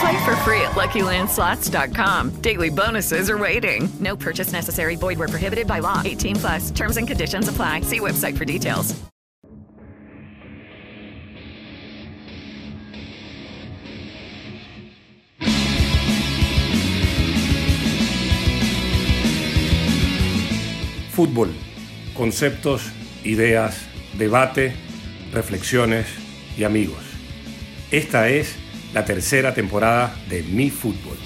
Play for free at LuckyLandSlots.com. Daily bonuses are waiting. No purchase necessary. Void where prohibited by law. 18 plus. Terms and conditions apply. See website for details. Fútbol. Conceptos, ideas, debate, reflexiones y amigos. Esta es la tercera temporada de Mi Fútbol.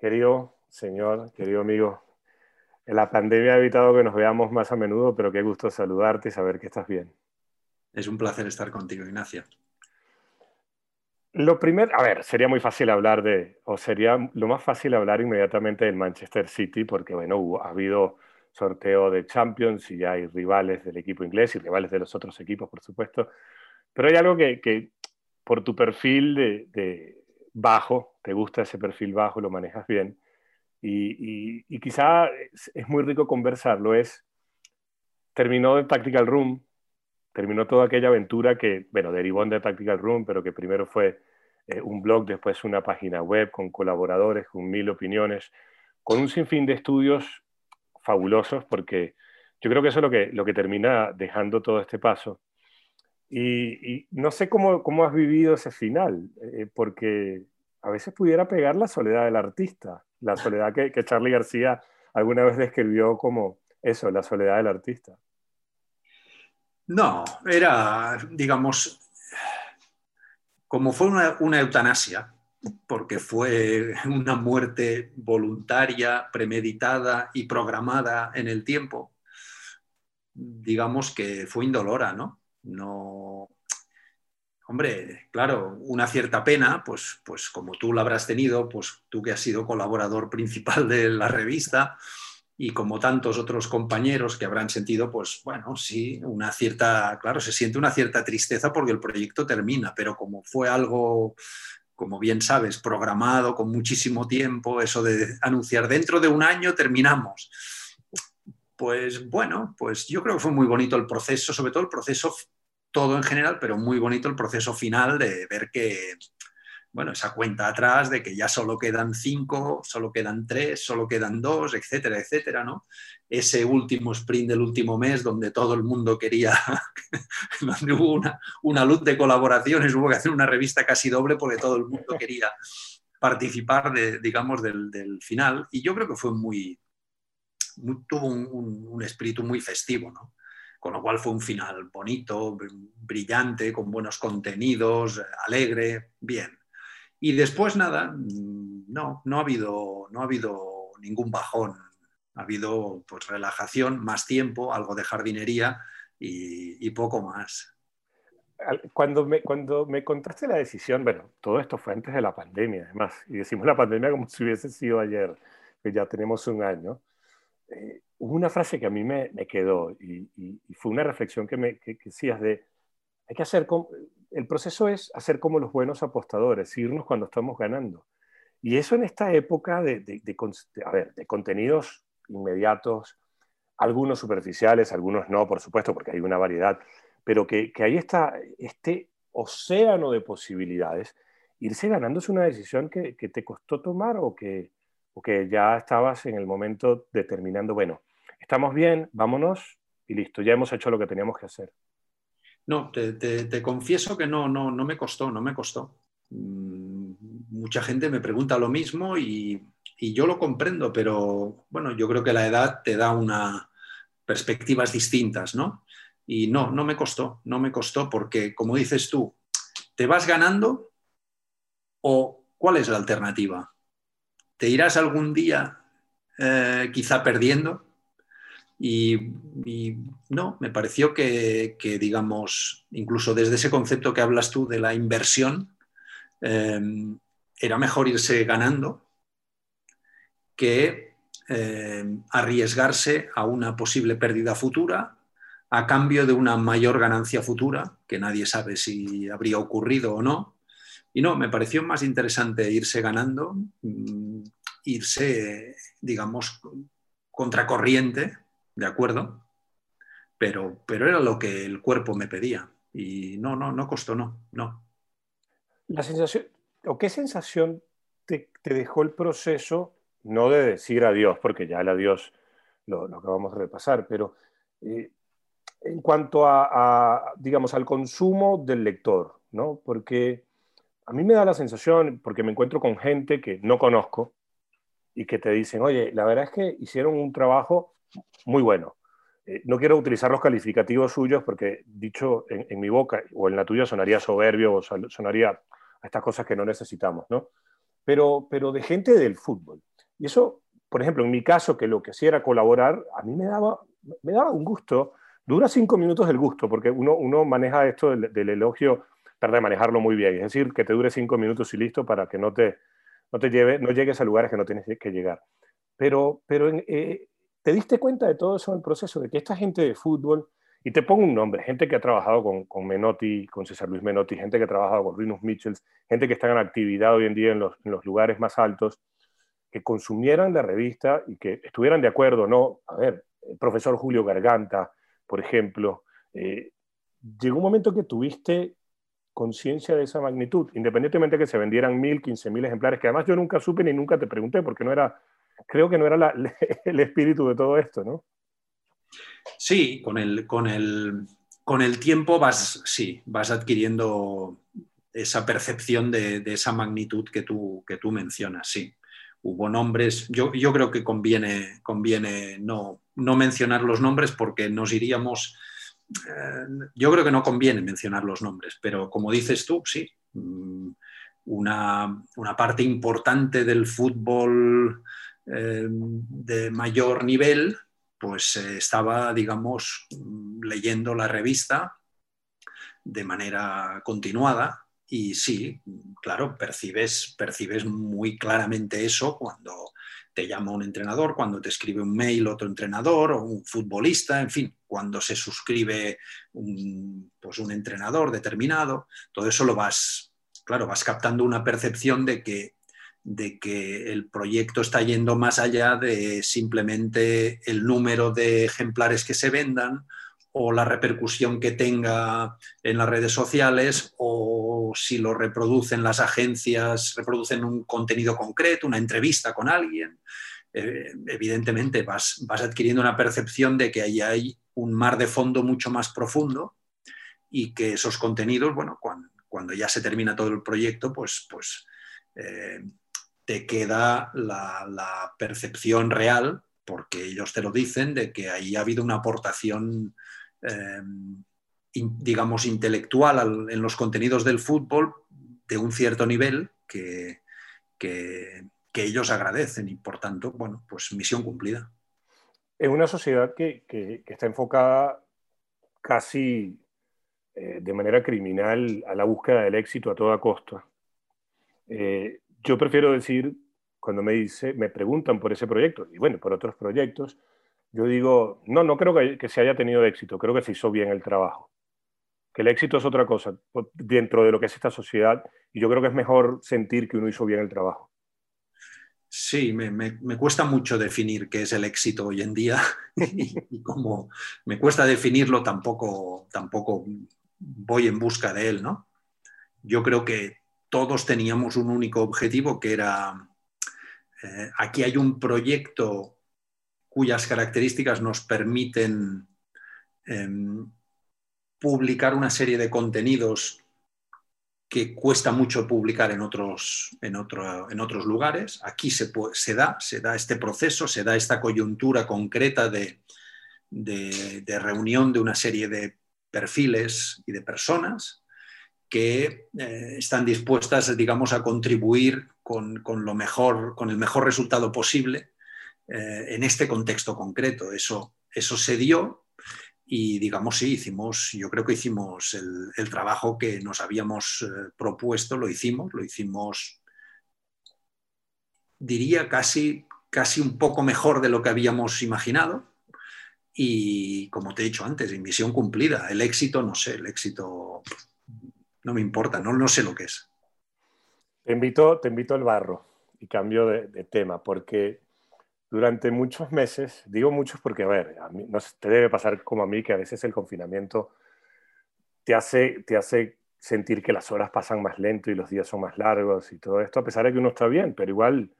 Querido señor, querido amigo, la pandemia ha evitado que nos veamos más a menudo, pero qué gusto saludarte y saber que estás bien. Es un placer estar contigo, Ignacio. Lo primero, a ver, sería muy fácil hablar de, o sería lo más fácil hablar inmediatamente del Manchester City, porque bueno, ha habido sorteo de Champions y ya hay rivales del equipo inglés y rivales de los otros equipos, por supuesto. Pero hay algo que, que por tu perfil de, de bajo, te gusta ese perfil bajo, lo manejas bien, y, y, quizá es, muy rico conversarlo, es, terminó de Tactical Room, terminó toda aquella aventura que, bueno, derivó de Tactical Room, pero que primero fue eh, un blog, después una página web con colaboradores, con mil opiniones, con un sinfín de estudios fabulosos, porque yo creo que eso es lo que, lo que termina dejando todo este paso. Y, y no sé cómo, cómo, has vivido ese final, eh, porque a veces pudiera pegar la soledad del artista la soledad que, que Charlie García alguna vez describió como eso, la soledad del artista. No, era, digamos, como fue una, una, eutanasia, porque fue una muerte voluntaria, premeditada y programada en el tiempo, digamos que fue indolora, ¿no? No, Hombre, claro, una cierta pena, pues, pues como tú la habrás tenido, pues tú que has sido colaborador principal de la revista y como tantos otros compañeros que habrán sentido, pues bueno, sí, una cierta, claro, se siente una cierta tristeza porque el proyecto termina, pero como fue algo, como bien sabes, programado con muchísimo tiempo, eso de anunciar dentro de un año terminamos. Pues bueno, pues yo creo que fue muy bonito el proceso, sobre todo el proceso todo en general, pero muy bonito el proceso final de ver que, bueno, esa cuenta atrás de que ya solo quedan cinco, solo quedan tres, solo quedan dos, etcétera, etcétera, ¿no? Ese último sprint del último mes donde todo el mundo quería, donde hubo una, una luz de colaboraciones, hubo que hacer una revista casi doble porque todo el mundo quería participar, de, digamos, del, final. Y yo creo que fue muy, tuvo un, un espíritu muy festivo, ¿no? Con lo cual fue un final bonito, brillante, con buenos contenidos, alegre, bien. Y después nada, no, no ha habido, no ha habido ningún bajón, ha habido pues relajación, más tiempo, algo de jardinería y, poco más. Cuando me, cuando me contaste la decisión, bueno, todo esto fue antes de la pandemia, además, y decimos la pandemia como si hubiese sido ayer, que ya tenemos un año. Eh, hubo una frase que a mí me, me quedó y, y, y, fue una reflexión que, me, que, que decías de, hay que hacer, como, el proceso es hacer como los buenos apostadores, irnos cuando estamos ganando. Y eso en esta época de, de, de, a ver, de contenidos inmediatos, algunos superficiales, algunos no, por supuesto, porque hay una variedad, pero que, que ahí está este océano de posibilidades, irse ganando es una decisión que, que te costó tomar o que, o que ya estabas en el momento determinando, bueno, estamos bien, vámonos y listo, ya hemos hecho lo que teníamos que hacer? No, te, confieso que no, no, no me costó, no me costó. Mm, mucha gente me pregunta lo mismo y, yo lo comprendo, pero bueno, yo creo que la edad te da una perspectivas distintas, ¿no? Y no, no me costó, no me costó porque, como dices tú, ¿te vas ganando o cuál es la alternativa? ¿Te irás algún día eh, quizá perdiendo? Y, no, me pareció que, digamos, incluso desde ese concepto que hablas tú de la inversión, eh, era mejor irse ganando que eh, arriesgarse a una posible pérdida futura a cambio de una mayor ganancia futura, que nadie sabe si habría ocurrido o no. Y no, me pareció más interesante irse ganando, mm, irse, digamos, contracorriente, ¿de acuerdo? Pero, pero era lo que el cuerpo me pedía. Y no, no, no costó, no, no. La sensación, o qué sensación te, dejó el proceso, no de decir adiós, porque ya el adiós lo, lo acabamos de repasar, pero eh, en cuanto a, digamos, al consumo del lector, ¿no? Porque a mí me da la sensación, porque me encuentro con gente que no conozco y que te dicen, oye, la verdad es que hicieron un trabajo muy bueno. Eh, no quiero utilizar los calificativos suyos porque dicho en, mi boca o en la tuya sonaría soberbio o sonaría a estas cosas que no necesitamos, ¿no? Pero, pero de gente del fútbol. Y eso, por ejemplo, en mi caso, que lo que hacía era colaborar, a mí me daba, me daba un gusto Dura cinco minutos el gusto, porque uno, uno maneja esto del, elogio, trata de manejarlo muy bien. Es decir, que te dure cinco minutos y listo para que no te, no te lleve, no llegues a lugares que no tienes que llegar. Pero, pero eh, te diste cuenta de todo eso en el proceso, de que esta gente de fútbol, y te pongo un nombre, gente que ha trabajado con, Menotti, con César Luis Menotti, gente que ha trabajado con Rinus Mitchells, gente que está en actividad hoy en día en los, en los lugares más altos, que consumieran la revista y que estuvieran de acuerdo, ¿no? A ver, el profesor Julio Garganta, por ejemplo, eh, llegó un momento que tuviste conciencia de esa magnitud, independientemente de que se vendieran mil, quince mil ejemplares, que además yo nunca supe ni nunca te pregunté, porque no era, creo que no era el espíritu de todo esto, ¿no? Sí, con el, con el, con el tiempo vas, sí, vas adquiriendo esa percepción de, esa magnitud que tú, que tú mencionas, sí. Hubo nombres, yo, yo creo que conviene, conviene no, no mencionar los nombres porque nos iríamos... Eh, yo creo que no conviene mencionar los nombres, pero como dices tú, sí, mm, una, parte importante del fútbol de mayor nivel, pues eh, estaba, digamos, leyendo la revista de manera continuada y sí, claro, percibes, percibes muy claramente eso cuando te llama un entrenador, cuando te escribe un mail otro entrenador o un futbolista, en fin, cuando se suscribe un, pues un entrenador determinado, todo eso lo vas, claro, vas captando una percepción de que, de que el proyecto está yendo más allá de simplemente el número de ejemplares que se vendan o la repercusión que tenga en las redes sociales o si lo reproducen las agencias, reproducen un contenido concreto, una entrevista con alguien. Eh, evidentemente vas, vas, adquiriendo una percepción de que ahí hay un mar de fondo mucho más profundo y que esos contenidos, bueno, cuando, ya se termina todo el proyecto, pues, pues eh, te queda la, percepción real porque ellos te lo dicen, de que ahí ha habido una aportación eh, digamos, intelectual en los contenidos del fútbol de un cierto nivel que, que, ellos agradecen y por tanto, bueno, pues misión cumplida. En una sociedad que, que, está enfocada casi eh, de manera criminal a la búsqueda del éxito a toda costa, eh, yo prefiero decir, cuando me, dice, me preguntan por ese proyecto, y bueno, por otros proyectos, yo digo, no, no creo que, se haya tenido éxito, creo que se hizo bien el trabajo. Que el éxito es otra cosa dentro de lo que es esta sociedad y yo creo que es mejor sentir que uno hizo bien el trabajo. Sí, me, cuesta mucho definir qué es el éxito hoy en día y, como me cuesta definirlo tampoco, tampoco voy en busca de él, ¿no? Yo creo que todos teníamos un único objetivo que era eh, aquí hay un proyecto cuyas características nos permiten em, publicar una serie de contenidos que cuesta mucho publicar en otros, en otros lugares. Aquí se, da, se da este proceso, se da esta coyuntura concreta de, reunión de una serie de perfiles y de personas que eh, están dispuestas, digamos, a contribuir con, lo mejor, con el mejor resultado posible eh, en este contexto concreto. Eso, eso se dio y digamos, sí, hicimos, yo creo que hicimos el, trabajo que nos habíamos eh, propuesto, lo hicimos, lo hicimos, diría, casi, casi un poco mejor de lo que habíamos imaginado. Y como te he dicho antes, misión cumplida. El éxito, no sé, el éxito no me importa, no, no sé lo que es. Te invito, te invito al barro y cambio de tema, porque durante muchos meses, digo muchos porque, a ver, a mí, no te debe pasar como a mí, que a veces el confinamiento te hace, te hace sentir que las horas pasan más lento y los días son más largos y todo esto, a pesar de que uno está bien, pero igual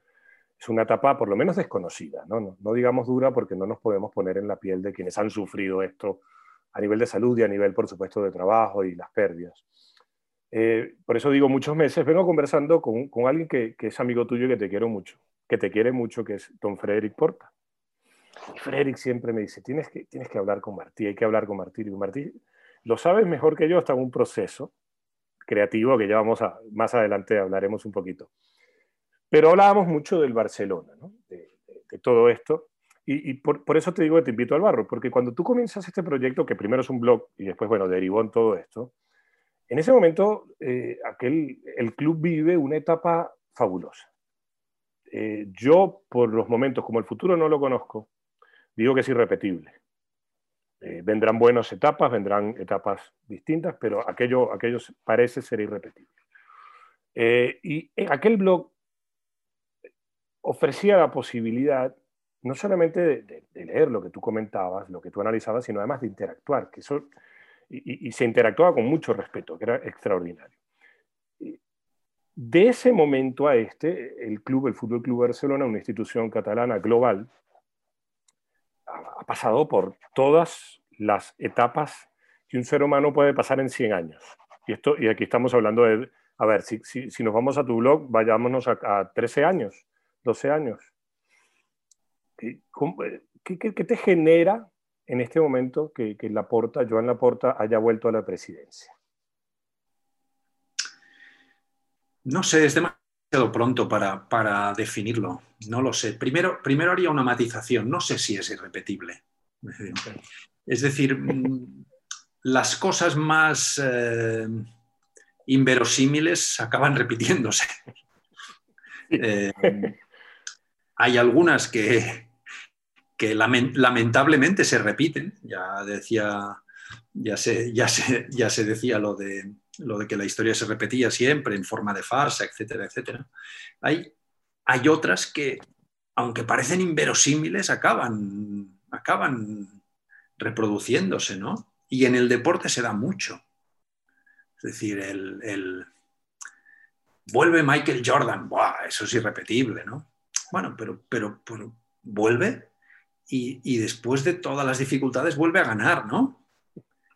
es una etapa por lo menos desconocida, ¿no? No, no digamos dura porque no nos podemos poner en la piel de quienes han sufrido esto a nivel de salud y a nivel, por supuesto, de trabajo y las pérdidas. Eh, por eso digo muchos meses, vengo conversando con, con alguien que, que, es amigo tuyo y que te quiero mucho, que te quiere mucho, que es don Frederick Porta. Y Frederick siempre me dice, tienes que, tienes que hablar con Martí, hay que hablar con Martí. Y Martí lo sabes mejor que yo, está en un proceso creativo que ya vamos a, más adelante hablaremos un poquito. Pero hablábamos mucho del Barcelona, ¿no? de, todo esto. Y, por, por, eso te digo que te invito al barro, porque cuando tú comienzas este proyecto, que primero es un blog y después, bueno, derivó en todo esto, en ese momento eh, aquel, el club vive una etapa fabulosa. Eh, yo, por los momentos, como el futuro no lo conozco, digo que es irrepetible. Eh, vendrán buenas etapas, vendrán etapas distintas, pero aquello, aquello parece ser irrepetible. Eh, y aquel blog ofrecía la posibilidad no solamente de, leer lo que tú comentabas, lo que tú analizabas, sino además de interactuar, que eso, y, se interactuaba con mucho respeto, que era extraordinario. De ese momento a este, el club, el Fútbol Club Barcelona, una institución catalana global, ha pasado por todas las etapas que un ser humano puede pasar en 100 años. Y, esto, y aquí estamos hablando de, a ver, si, si, nos vamos a tu blog, vayámonos a, 13 años, 12 años. ¿Qué, qué, te genera en este momento que, que Laporta, Joan Laporta, haya vuelto a la presidencia? No sé, es demasiado pronto para, definirlo. No lo sé. Primero, primero haría una matización. No sé si es irrepetible. Es decir, mm, las cosas más eh, inverosímiles acaban repitiéndose. Eh, hay algunas que, que lamentablemente se repiten. Ya decía, ya se, ya ya se decía lo de lo de que la historia se repetía siempre en forma de farsa, etcétera, etcétera. Hay, hay otras que, aunque parecen inverosímiles, acaban, acaban reproduciéndose, ¿no? Y en el deporte se da mucho. Es decir, el, vuelve Michael Jordan, ¡buah! eso es irrepetible, ¿no? Bueno, pero, pero, vuelve y, después de todas las dificultades vuelve a ganar, ¿no?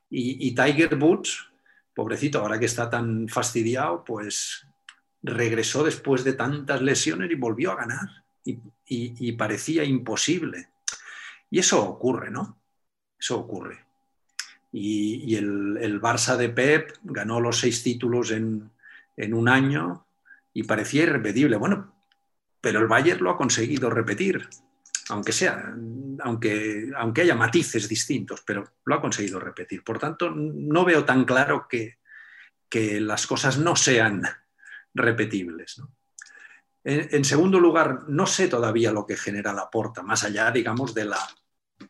Y, Tiger Woods pobrecito, ahora que está tan fastidiado, pues regresó después de tantas lesiones y volvió a ganar. Y, parecía imposible. Y eso ocurre, ¿no? Eso ocurre. Y, el, Barça de Pep ganó los seis títulos en, en un año y parecía irrepetible. Bueno, pero el Bayern lo ha conseguido repetir aunque sea, aunque, aunque haya matices distintos, pero lo ha conseguido repetir. Por tanto, no veo tan claro que, las cosas no sean repetibles. En, segundo lugar, no sé todavía lo que genera la porta, más allá, digamos, de la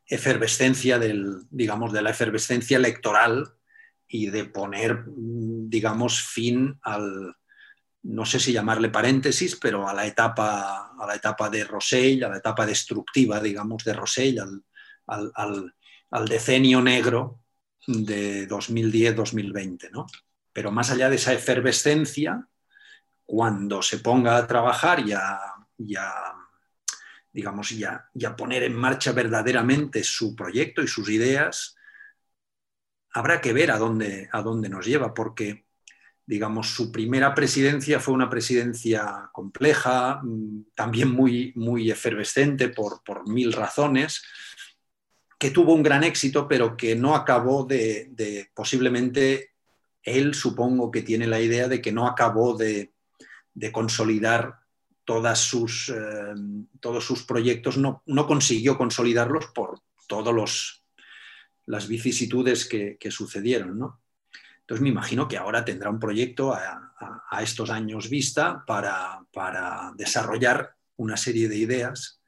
efervescencia del, digamos, de la efervescencia electoral y de poner, digamos, fin al, no sé si llamarle paréntesis, pero a la etapa, a la etapa de Rosell, a la etapa destructiva, digamos, de Rosell, al, decenio negro de 2010-2020. ¿no? Pero más allá de esa efervescencia, cuando se ponga a trabajar y a, digamos, ya, ya poner en marcha verdaderamente su proyecto y sus ideas, habrá que ver a dónde, a dónde nos lleva, porque, digamos, su primera presidencia fue una presidencia compleja, también muy, muy efervescente por, por mil razones, que tuvo un gran éxito, pero que no acabó de, posiblemente, él supongo que tiene la idea de que no acabó de, de consolidar todas sus, eh, todos sus proyectos, no, no, consiguió consolidarlos por todos los las vicisitudes que, sucedieron. ¿no? Entonces me imagino que ahora tendrá un proyecto a, estos años vista para, desarrollar una serie de ideas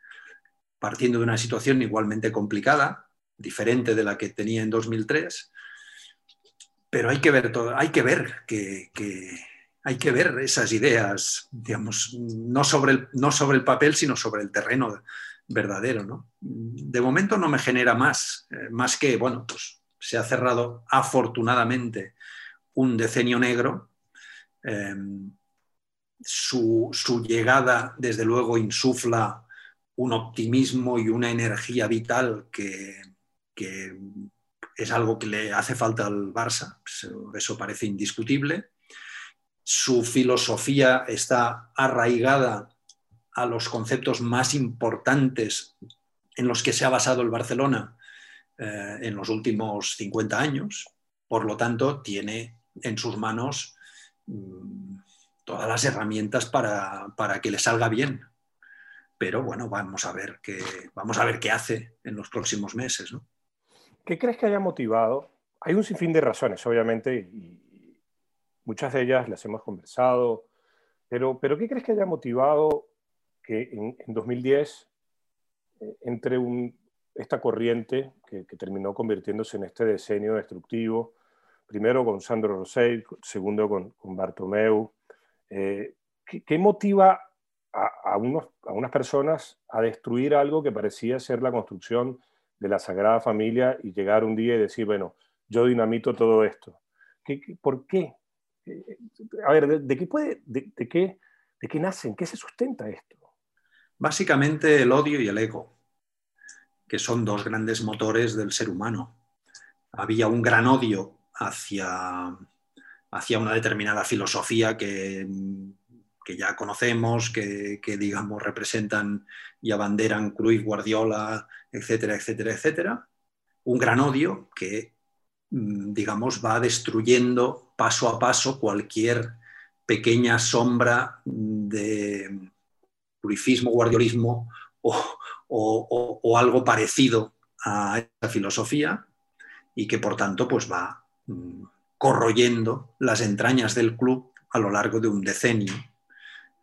partiendo de una situación igualmente complicada, diferente de la que tenía en 2003, pero hay que ver todo, hay que ver que, hay que ver esas ideas, digamos, no sobre, el, no sobre el papel, sino sobre el terreno verdadero. ¿no? De momento no me genera más, eh, más que, bueno, pues se ha cerrado afortunadamente un decenio negro. Em, su, llegada, desde luego, insufla un optimismo y una energía vital que, es algo que le hace falta al Barça, eso parece indiscutible. Su filosofía está arraigada a los conceptos más importantes en los que se ha basado el Barcelona eh, en los últimos 50 años. Por lo tanto, tiene en sus manos mm, todas las herramientas para, que le salga bien. Pero bueno, vamos a ver qué, vamos a ver qué hace en los próximos meses. ¿Qué crees que haya motivado? Hay un sinfín de razones, obviamente, muchas de ellas las hemos conversado, pero, pero ¿qué crees que haya motivado que en, 2010 eh, entre esta corriente que, terminó convirtiéndose en este decenio destructivo, primero con Sandro Rosell, segundo con, con Bartomeu. Eh, ¿qué, motiva a, unos, a unas personas a destruir algo que parecía ser la construcción de la Sagrada Familia y llegar un día y decir, bueno, yo dinamito todo esto? por qué? Eh, a ver, ¿de, qué puede, de, qué, ¿de qué nacen? ¿Qué se sustenta esto? Básicamente el odio y el ego, que son dos grandes motores del ser humano. Había un gran odio hacia, hacia una determinada filosofía que, que ya conocemos, que, digamos representan y abanderan Cruyff, Guardiola, etcétera, etcétera, etcétera. Un gran odio que, mm, digamos, va destruyendo paso a paso cualquier pequeña sombra de, purifismo, guardiolismo o, algo parecido a esa filosofía y que por tanto pues va corroyendo las entrañas del club a lo largo de un decenio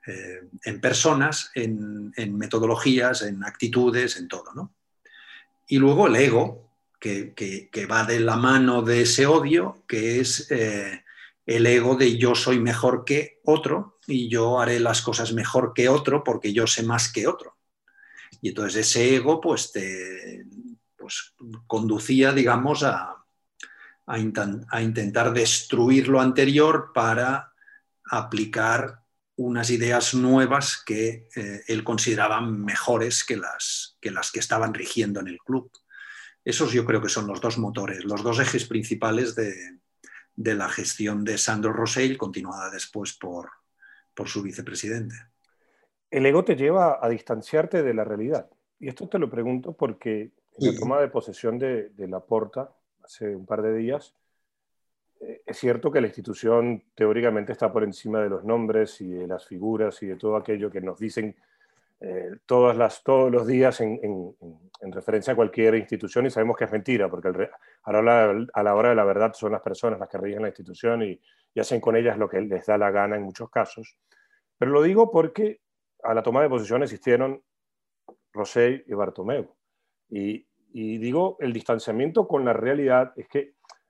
eh, en personas, en, metodologías, en actitudes, en todo. Y luego el ego, que, va de la mano de ese odio, que es eh, el ego de yo soy mejor que otro y yo haré las cosas mejor que otro porque yo sé más que otro. Y entonces ese ego pues te pues, conducía, digamos, a, a, intentar destruir lo anterior para aplicar unas ideas nuevas que eh, él consideraba mejores que las, que las que estaban rigiendo en el club. Esos yo creo que son los dos motores, los dos ejes principales de, de la gestión de Sandro Rosell, continuada después por, por su vicepresidente. El ego te lleva a distanciarte de la realidad. Y esto te lo pregunto porque en la toma de posesión de, de la Porta hace un par de días, eh, es cierto que la institución teóricamente está por encima de los nombres y de las figuras y de todo aquello que nos dicen eh, todas las, todos los días en, en, referencia a cualquier institución y sabemos que es mentira, porque a, la, a, la, hora de la verdad son las personas las que rigen la institución y, y, hacen con ellas lo que les da la gana en muchos casos. Pero lo digo porque a la toma de posición existieron Rosell y Bartomeu. Y, y digo, el distanciamiento con la realidad es que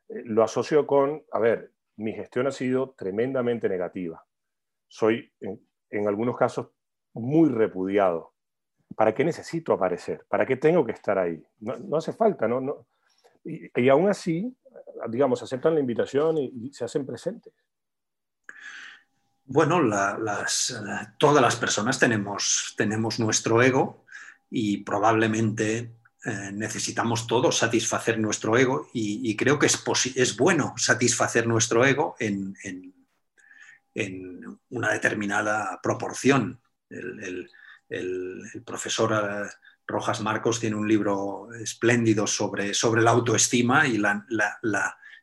eh, lo asocio con, a ver, mi gestión ha sido tremendamente negativa. Soy, en, en algunos casos, muy repudiado. ¿Para qué necesito aparecer? ¿Para qué tengo que estar ahí? No, hace falta, ¿no? no y, aún así, digamos, aceptan la invitación y, se hacen presentes. Bueno, las, todas las personas tenemos, tenemos nuestro ego y probablemente eh, necesitamos todos satisfacer nuestro ego y, creo que es, es, bueno satisfacer nuestro ego en, una determinada proporción. El, profesor eh, Rojas Marcos tiene un libro espléndido sobre, sobre la autoestima y la,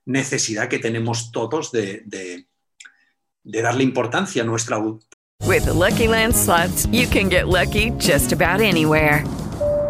necesidad que tenemos todos de, de, darle importancia a nuestra With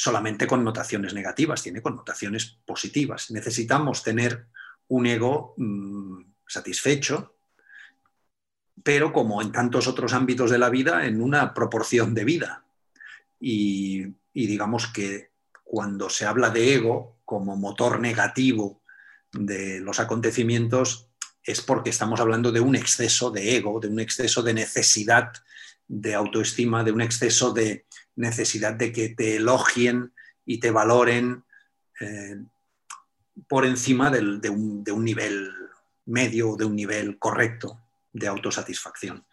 solamente connotaciones negativas, tiene connotaciones positivas. Necesitamos tener un ego mmm, satisfecho, pero como en tantos otros ámbitos de la vida, en una proporción de vida. Y digamos que cuando se habla de ego como motor negativo de los acontecimientos es porque estamos hablando de un exceso de ego, de un exceso de necesidad de autoestima, de un exceso de necesidad de que te elogien y te valoren eh, por encima de, un, nivel medio o de un nivel correcto de autosatisfacción.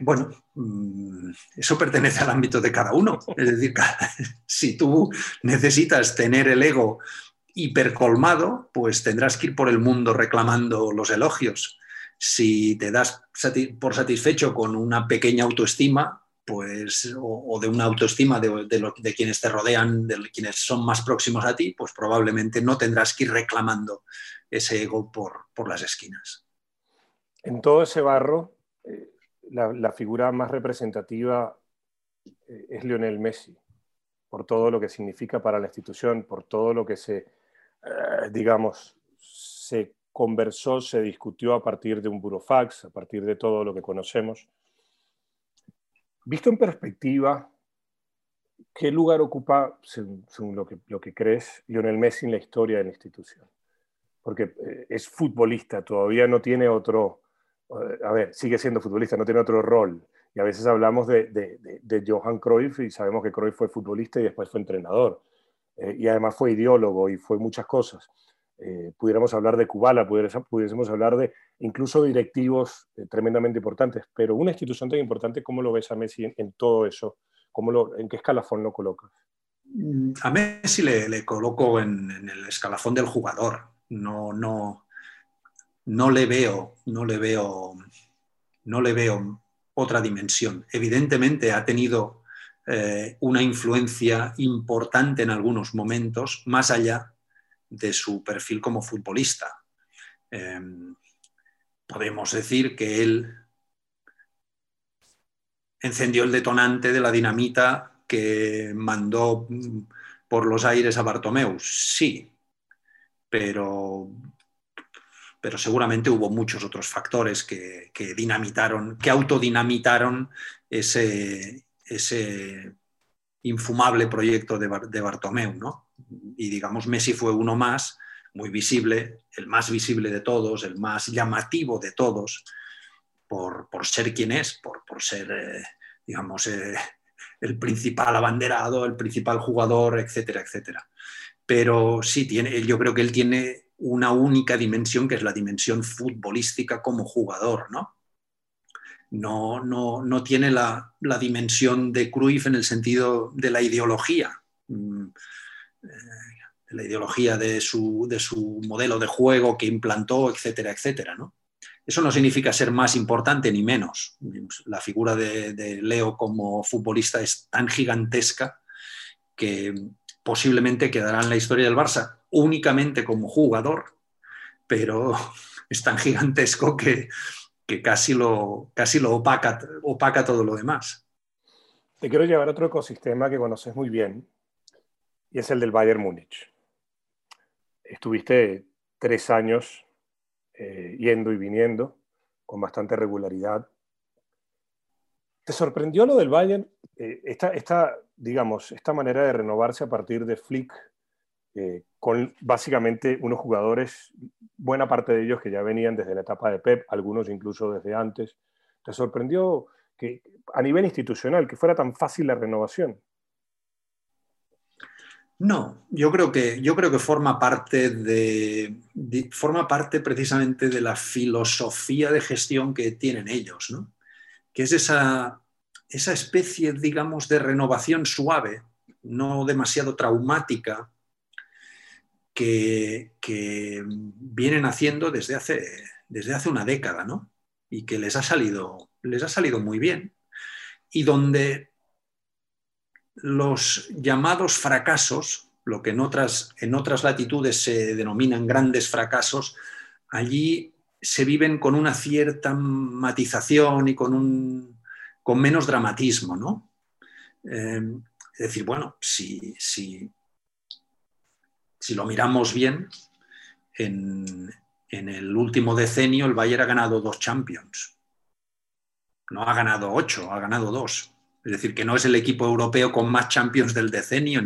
Bueno, mm, eso pertenece al ámbito de cada uno. Es decir, si tú necesitas tener el ego hipercolmado, pues tendrás que ir por el mundo reclamando los elogios. Si te das por satisfecho con una pequeña autoestima, pues, o, de una autoestima de, quienes te rodean, de quienes son más próximos a ti, pues probablemente no tendrás que ir reclamando ese ego por, las esquinas. En todo ese barro, eh, la, figura más representativa eh, es Lionel Messi, por todo lo que significa para la institución, por todo lo que se eh, digamos, se conversó, se discutió a partir de un burofax, a partir de todo lo que conocemos. Visto en perspectiva, ¿qué lugar ocupa, según, lo, que, lo, que, crees, Lionel Messi en la historia de la institución? Porque eh, es futbolista, todavía no tiene otro, eh, a ver, sigue siendo futbolista, no tiene otro rol. Y a veces hablamos de, de, Johan Cruyff y sabemos que Cruyff fue futbolista y después fue entrenador. Eh, y además fue ideólogo y fue muchas cosas. Eh, pudiéramos hablar de Kubala, pudiésemos hablar de incluso directivos eh, tremendamente importantes, pero una institución tan importante, ¿cómo lo ves a Messi en, todo eso? ¿Cómo lo, ¿En qué escalafón lo colocas? Mm, a Messi le, coloco en, en, el escalafón del jugador. No, no, no le veo, no le veo, no le veo otra dimensión. Evidentemente ha tenido eh, una influencia importante en algunos momentos, más allá de su perfil como futbolista. Em, podemos decir que él encendió el detonante de la dinamita que mandó por los aires a Bartomeu. Sí, pero, pero seguramente hubo muchos otros factores que, que dinamitaron, que autodinamitaron ese, ese infumable proyecto de, Bartomeu, ¿no? Y digamos, Messi fue uno más, muy visible, el más visible de todos, el más llamativo de todos, por, ser quien es, por, ser, eh, digamos, eh, el principal abanderado, el principal jugador, etcétera, etcétera. Pero sí, tiene, yo creo que él tiene una única dimensión, que es la dimensión futbolística como jugador, ¿no? no, no, no tiene la, dimensión de Cruyff en el sentido de la ideología, mm, la ideología de su, de su, modelo de juego que implantó, etcétera, etcétera. ¿no? Eso no significa ser más importante ni menos. La figura de, Leo como futbolista es tan gigantesca que posiblemente quedará en la historia del Barça únicamente como jugador, pero es tan gigantesco que, que casi lo, casi lo opaca, opaca todo lo demás. Te quiero llevar a otro ecosistema que conoces muy bien, y es el del Bayern Múnich. Estuviste tres años eh, yendo y viniendo con bastante regularidad. ¿Te sorprendió lo del Bayern? Eh, esta, digamos, esta manera de renovarse a partir de Flick, eh, con básicamente unos jugadores, buena parte de ellos que ya venían desde la etapa de Pep, algunos incluso desde antes. ¿Te sorprendió que a nivel institucional que fuera tan fácil la renovación? No, yo creo que, yo creo que forma, parte de, forma parte precisamente de la filosofía de gestión que tienen ellos, ¿no? que es esa, esa especie, digamos, de renovación suave, no demasiado traumática, que, vienen haciendo desde hace, desde hace una década, ¿no? Y que les ha salido, les ha salido muy bien. Y donde los llamados fracasos, lo que en otras, en otras latitudes se denominan grandes fracasos, allí se viven con una cierta matización y con, un, con menos dramatismo. ¿no? Eh, es decir, bueno, si, si, si lo miramos bien, en, en, el último decenio el Bayern ha ganado dos Champions. No ha ganado ocho, ha ganado dos. Es decir, que no es el equipo europeo con más champions del decenio,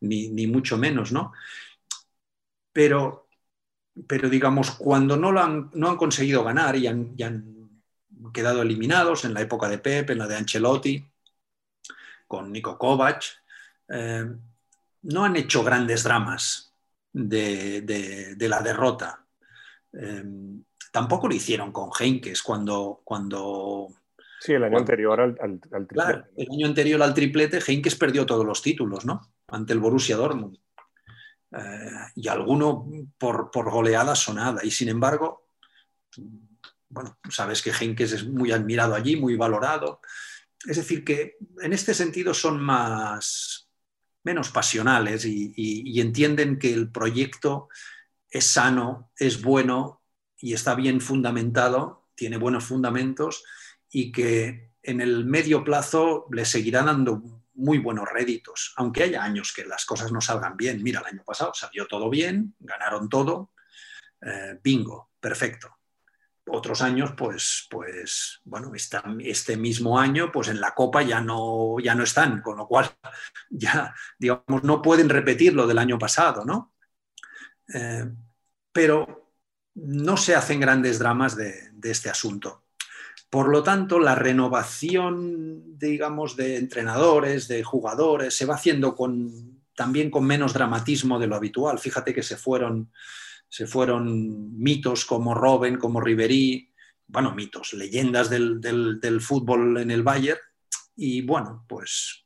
ni, mucho menos, ¿no? Pero, pero, digamos, cuando no, lo han, no han conseguido ganar y han, quedado eliminados en la época de Pep, en la de Ancelotti, con Nico Kovac, eh, no han hecho grandes dramas de, la derrota. Eh, tampoco lo hicieron con Henkes cuando, cuando Sí, el año anterior al, triplete. Claro, el año anterior al triplete, Heinkes perdió todos los títulos, ¿no? Ante el Borussia Dortmund. Eh, y alguno por, por goleada sonada. Y sin embargo, bueno, sabes que Heinkes es muy admirado allí, muy valorado. Es decir, que en este sentido son más, menos pasionales y entienden que el proyecto es sano, es bueno y está bien fundamentado, tiene buenos fundamentos y que en el medio plazo le seguirán dando muy buenos réditos, aunque haya años que las cosas no salgan bien. Mira, el año pasado salió todo bien, ganaron todo, eh, bingo, perfecto. Otros años, pues, pues bueno, este mismo año, pues en la Copa ya no, ya no están, con lo cual ya, digamos, no pueden repetir lo del año pasado, ¿no? Eh, pero no se hacen grandes dramas de este asunto. Por lo tanto, la renovación, digamos, de entrenadores, de jugadores, se va haciendo con, también con menos dramatismo de lo habitual. Fíjate que se fueron, se fueron mitos como Robben, como Ribery, bueno, mitos, leyendas del, fútbol en el Bayern, y bueno, pues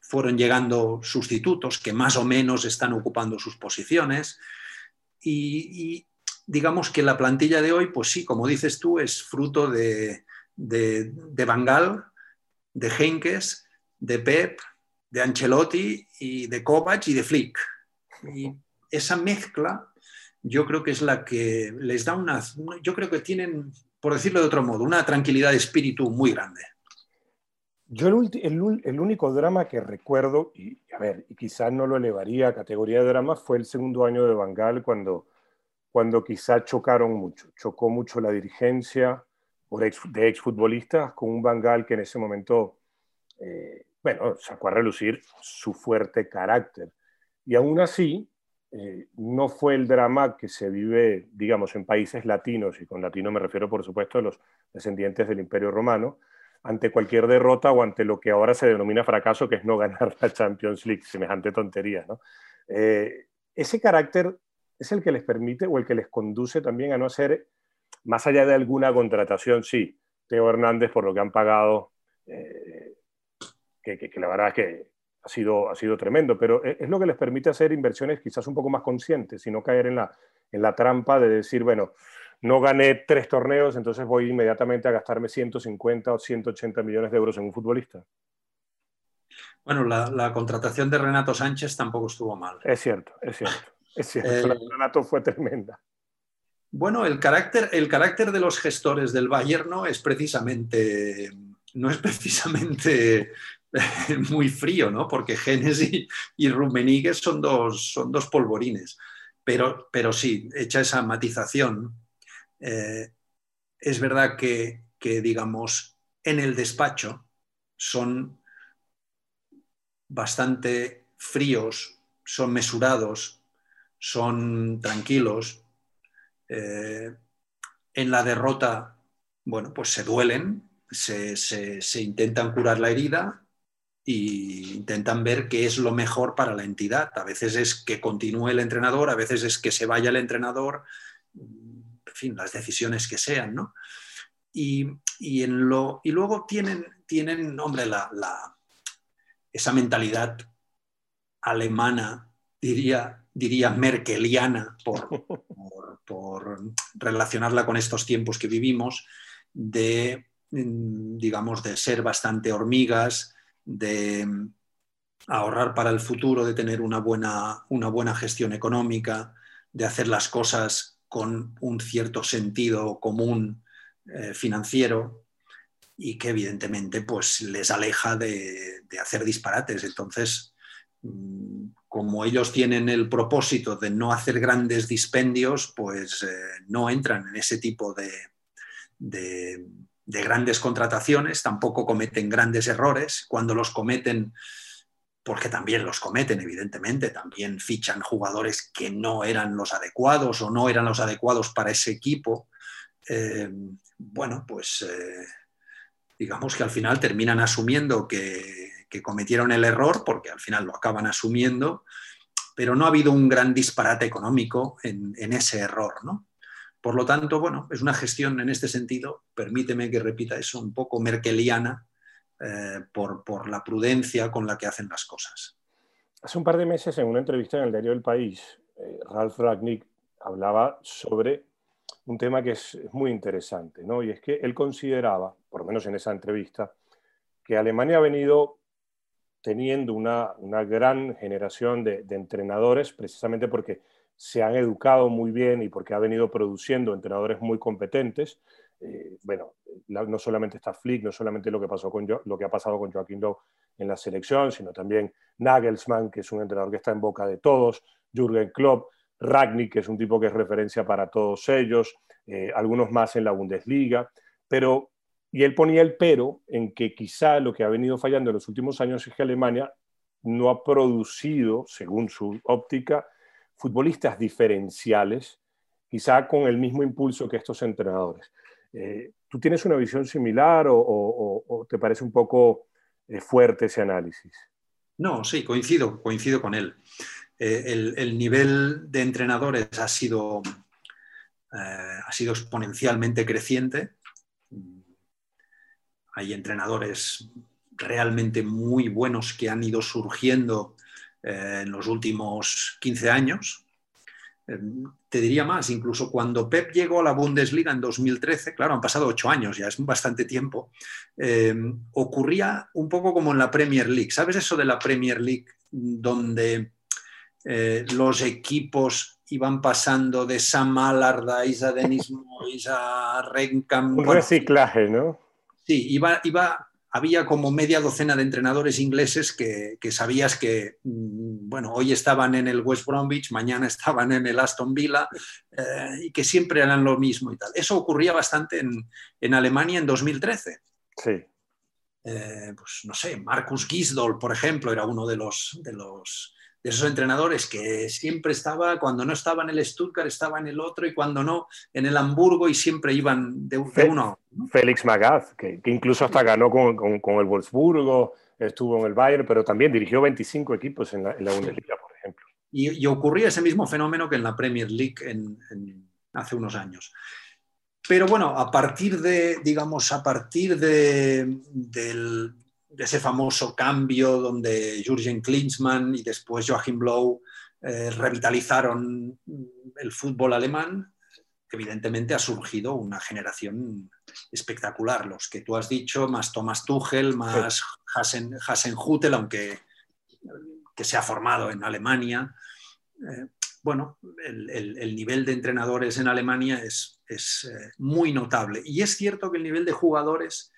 fueron llegando sustitutos que más o menos están ocupando sus posiciones. Y, digamos que la plantilla de hoy, pues sí, como dices tú, es fruto de, de, de Bangal, de Henkes, de Pep, de Ancelotti y de Kovac y de Flick. Y esa mezcla yo creo que es la que les da una, yo creo que tienen, por decirlo de otro modo, una tranquilidad de espíritu muy grande. Yo el, el, único drama que recuerdo, y a ver, y quizás no lo elevaría a categoría de drama, fue el segundo año de Bangal cuando, cuando quizá chocaron mucho. Chocó mucho la dirigencia, de exfutbolistas con un Bangal que en ese momento, eh, bueno, sacó a relucir su fuerte carácter. Y aún así, eh, no fue el drama que se vive, digamos, en países latinos, y con latino me refiero, por supuesto, a los descendientes del Imperio Romano, ante cualquier derrota o ante lo que ahora se denomina fracaso, que es no ganar la Champions League, semejante tontería. ¿no? Eh, ese carácter es el que les permite o el que les conduce también a no hacer más allá de alguna contratación, sí, Teo Hernández por lo que han pagado, eh, que, la verdad es que ha sido, ha sido tremendo, pero es lo que les permite hacer inversiones quizás un poco más conscientes y no caer en la, en la trampa de decir, bueno, no gané tres torneos, entonces voy inmediatamente a gastarme 150 o 180 millones de euros en un futbolista. Bueno, la, contratación de Renato Sánchez tampoco estuvo mal. Es cierto, es cierto. Es cierto, eh, la Renato fue tremenda. Bueno, el carácter, el carácter de los gestores del Bayern no es precisamente, no es precisamente muy frío, ¿no? Porque Genes y, y Rummenigge son dos, son dos polvorines. Pero, pero sí, hecha esa matización, eh, es verdad que, digamos, en el despacho son bastante fríos, son mesurados, son tranquilos. Eh, en la derrota, bueno, pues se duelen, se, intentan curar la herida e intentan ver qué es lo mejor para la entidad. A veces es que continúe el entrenador, a veces es que se vaya el entrenador, en fin, las decisiones que sean, ¿no? Y, y luego tienen, tienen hombre, la, esa mentalidad alemana, diría, diría merkeliana, por, por, relacionarla con estos tiempos que vivimos, de, digamos, de ser bastante hormigas, de ahorrar para el futuro, de tener una buena, una buena gestión económica, de hacer las cosas con un cierto sentido común eh, financiero y que evidentemente pues, les aleja de, hacer disparates. Entonces, mm, como ellos tienen el propósito de no hacer grandes dispendios, pues eh, no entran en ese tipo de, de, grandes contrataciones, tampoco cometen grandes errores. Cuando los cometen, porque también los cometen, evidentemente, también fichan jugadores que no eran los adecuados o no eran los adecuados para ese equipo. Eh, bueno, pues eh, digamos que al final terminan asumiendo que, cometieron el error, porque al final lo acaban asumiendo, pero no ha habido un gran disparate económico en, ese error, ¿no? Por lo tanto, bueno, es una gestión en este sentido, permíteme que repita eso, un poco merkeliana eh, por, la prudencia con la que hacen las cosas. Hace un par de meses, en una entrevista en el diario El País, Ralph Ragnick hablaba sobre un tema que es, muy interesante, ¿no? Y es que él consideraba, por lo menos en esa entrevista, que Alemania ha venido teniendo una, gran generación de, entrenadores precisamente porque se han educado muy bien y porque ha venido produciendo entrenadores muy competentes. Eh, bueno, no solamente está Flick, no solamente lo que, pasó con lo que ha pasado con Joaquín Lowe en la selección, sino también Nagelsmann, que es un entrenador que está en boca de todos, Jürgen Klopp, Ragnick, que es un tipo que es referencia para todos ellos, eh, algunos más en la Bundesliga, pero, y él ponía el pero en que quizá lo que ha venido fallando en los últimos años es que Alemania no ha producido, según su óptica, futbolistas diferenciales, quizá con el mismo impulso que estos entrenadores. Eh, ¿Tú tienes una visión similar o, te parece un poco eh, fuerte ese análisis? No, sí, coincido, coincido con él. Eh, el, nivel de entrenadores ha sido, ha sido exponencialmente creciente. Hay entrenadores realmente muy buenos que han ido surgiendo eh, en los últimos 15 años. te diría más, incluso cuando Pep llegó a la Bundesliga en 2013, claro, han pasado ocho años, ya es bastante tiempo, ocurría un poco como en la Premier League. ¿Sabes eso de la Premier League donde eh, los equipos iban pasando de Sam Allard a Isa Denis Mois a. Un reciclaje, ¿no? Sí, iba, iba, había como media docena de entrenadores ingleses que, sabías que, mm, bueno, hoy estaban en el West Bromwich, mañana estaban en el Aston Villa eh, y que siempre eran lo mismo y tal. Eso ocurría bastante en, Alemania en 2013. Sí. Eh, pues no sé, Marcus Gisdol, por ejemplo, era uno de los, de los de esos entrenadores que siempre estaba, cuando no estaba en el Stuttgart, estaba en el otro y cuando no, en el Hamburgo y siempre iban de, uno. Félix Magath, que, incluso hasta ganó con, el Wolfsburgo, estuvo en el Bayern, pero también dirigió 25 equipos en la, Bundesliga, por ejemplo. Y, ocurría ese mismo fenómeno que en la Premier League hace unos años. Pero bueno, a partir de, digamos, a partir de, del, de ese famoso cambio donde Jürgen Klinsmann y después Joachim Blow eh, revitalizaron el fútbol alemán, evidentemente ha surgido una generación espectacular. Los que tú has dicho, más Thomas Tuchel, más Hasen, Hasenhutel, aunque que se ha formado en Alemania. Eh, bueno, el, nivel de entrenadores en Alemania es, eh, muy notable. Y es cierto que el nivel de jugadores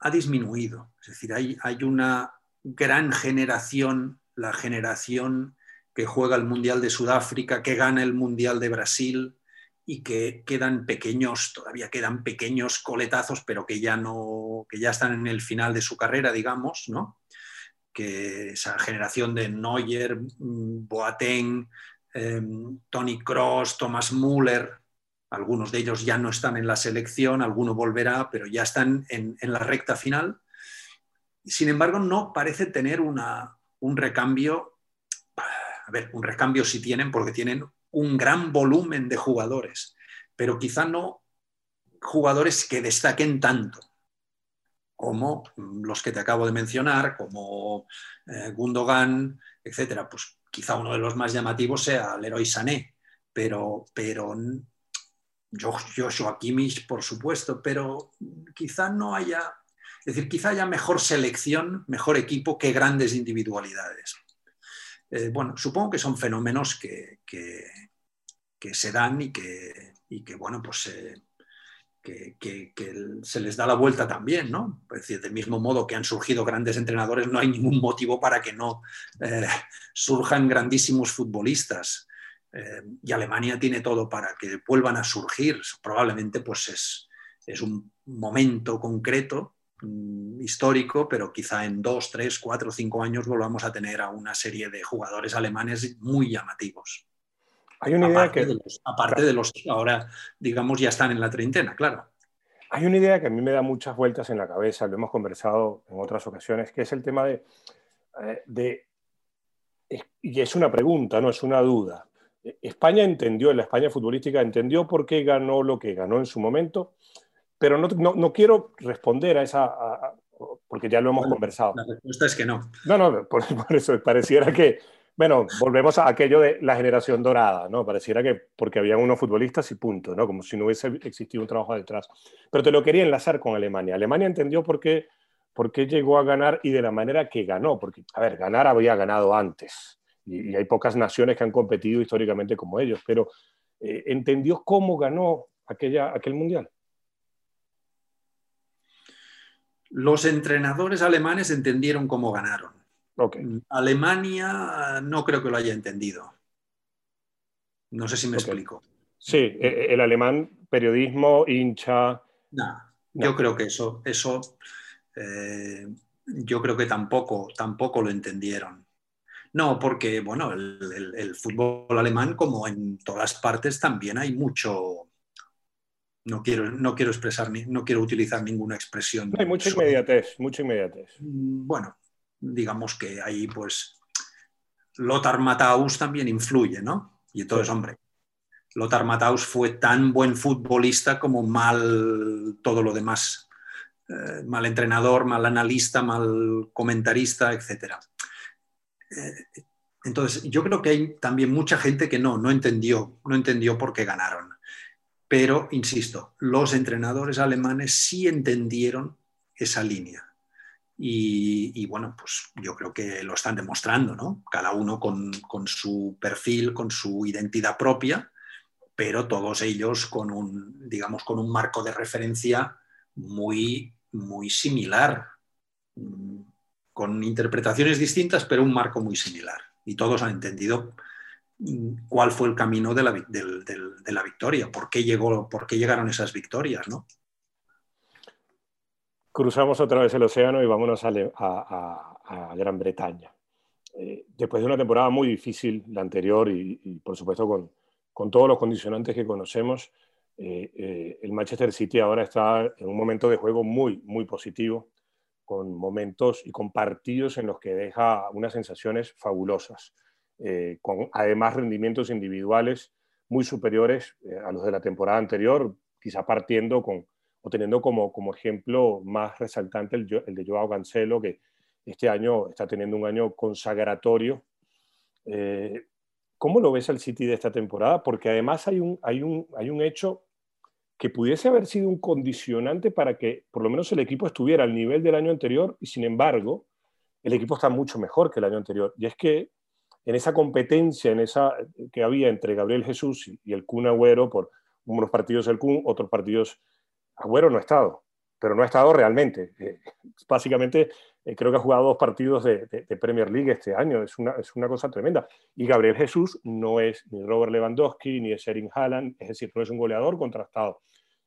ha disminuido. Es decir, hay, hay una gran generación, la generación que juega el Mundial de Sudáfrica, que gana el Mundial de Brasil y que quedan pequeños, todavía quedan pequeños coletazos, pero que ya no, que ya están en el final de su carrera, digamos, ¿no? Que esa generación de Neuer, mm, Boateng, em, Tony Cross, Thomas Müller, algunos de ellos ya no están en la selección, alguno volverá, pero ya están en, la recta final. Sin embargo, no parece tener una, un recambio, a ver, un recambio sí tienen porque tienen un gran volumen de jugadores, pero quizá no jugadores que destaquen tanto como los que te acabo de mencionar, como eh, Gundogan, etcétera. Pues quizá uno de los más llamativos sea Leroy Sané, pero, pero Joshua Kimmich, por supuesto, pero quizá no haya, es decir, quizá haya mejor selección, mejor equipo que grandes individualidades. Eh, bueno, supongo que son fenómenos que, se dan y que, que bueno, pues eh, que, se les da la vuelta también, ¿no? Es decir, del mismo modo que han surgido grandes entrenadores, no hay ningún motivo para que no eh, surjan grandísimos futbolistas. Y Alemania tiene todo para que vuelvan a surgir. Probablemente pues es, es un momento concreto Mm, histórico, pero quizá en dos, tres, cuatro, cinco años volvamos a tener a una serie de jugadores alemanes muy llamativos. Hay una idea que... aparte de los que ahora, digamos, ya están en la treintena, claro. Hay una idea que a mí me da muchas vueltas en la cabeza, lo hemos conversado en otras ocasiones, que es el tema de, eh, de y es una pregunta, no es una duda. España entendió, la España futbolística entendió por qué ganó lo que ganó en su momento, pero no, no, no quiero responder a esa, porque ya lo hemos conversado. La respuesta es que no. No, no, por, eso pareciera que, bueno, volvemos a aquello de la generación dorada, ¿no? Pareciera que porque habían unos futbolistas y punto, ¿no? Como si no hubiese existido un trabajo detrás. Pero te lo quería enlazar con Alemania. Alemania entendió por qué, por qué llegó a ganar y de la manera que ganó, porque, a ver, ganar había ganado antes. Y, hay pocas naciones que han competido históricamente como ellos, pero eh, entendió cómo ganó aquella, aquel mundial. Los entrenadores alemanes entendieron cómo ganaron. Alemania no creo que lo haya entendido. No sé si me explico. Sí, e, e, el alemán, periodismo, hincha. No, yo creo que eso, eso eh, yo creo que tampoco, tampoco lo entendieron. No, porque bueno, el, fútbol alemán, como en todas partes, también hay mucho, no quiero, no quiero expresar, no quiero utilizar ninguna expresión. hay mucha inmediatez, mucha inmediatez. Mm, bueno, digamos que ahí pues Lothar Matthaus también influye, ¿no? Y entonces, hombre, Lothar Matthaus fue tan buen futbolista como mal todo lo demás. Eh, mal entrenador, mal analista, mal comentarista, etc. Entonces, yo creo que hay también mucha gente que no, no entendió, no entendió por qué ganaron. Pero, insisto, los entrenadores alemanes sí entendieron esa línea. Y, bueno, pues yo creo que lo están demostrando, ¿no? Cada uno con, su perfil, con su identidad propia, pero todos ellos con un, digamos, con un marco de referencia muy, muy similar, con interpretaciones distintas, pero un marco muy similar. Y todos han entendido cuál fue el camino de la, victoria, por qué, llegaron esas victorias, ¿no? Cruzamos otra vez el océano y vámonos a, Gran Bretaña. Eh, después de una temporada muy difícil, la anterior, y, por supuesto con, todos los condicionantes que conocemos, eh, eh, el Manchester City ahora está en un momento de juego muy positivo, con momentos y con partidos en los que deja unas sensaciones fabulosas. Eh, con además rendimientos individuales muy superiores eh, a los de la temporada anterior, quizá partiendo con, o teniendo como, como ejemplo más resaltante el, de Joao Cancelo, que este año está teniendo un año consagratorio. Eh, ¿Cómo lo ves al City de esta temporada? Porque además hay un, hay, un, hay un hecho que pudiese haber sido un condicionante para que por lo menos el equipo estuviera al nivel del año anterior y sin embargo el equipo está mucho mejor que el año anterior. Y es que en esa competencia en esa, que había entre Gabriel Jesús y el Kun Agüero, por unos partidos el Kun, otros partidos Agüero no ha estado. Pero no ha estado realmente. Eh, básicamente, eh, creo que ha jugado dos partidos de, Premier League este año, es una, es una cosa tremenda. Y Gabriel Jesús no es ni Robert Lewandowski, ni es Erin Haaland, es decir, no es un goleador contrastado.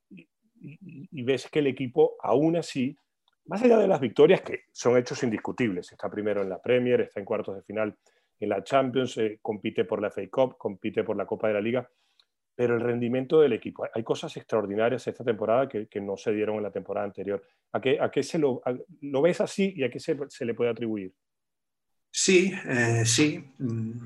Y, ves que el equipo, aún así, más allá de las victorias, que son hechos indiscutibles, está primero en la Premier, está en cuartos de final en la Champions, eh, compite por la FA Cup, compite por la Copa de la Liga, pero el rendimiento del equipo, hay cosas extraordinarias esta temporada que, no se dieron en la temporada anterior. ¿A qué, a se lo, ves así y a qué se, se le puede atribuir? Sí, eh, sí. Mm,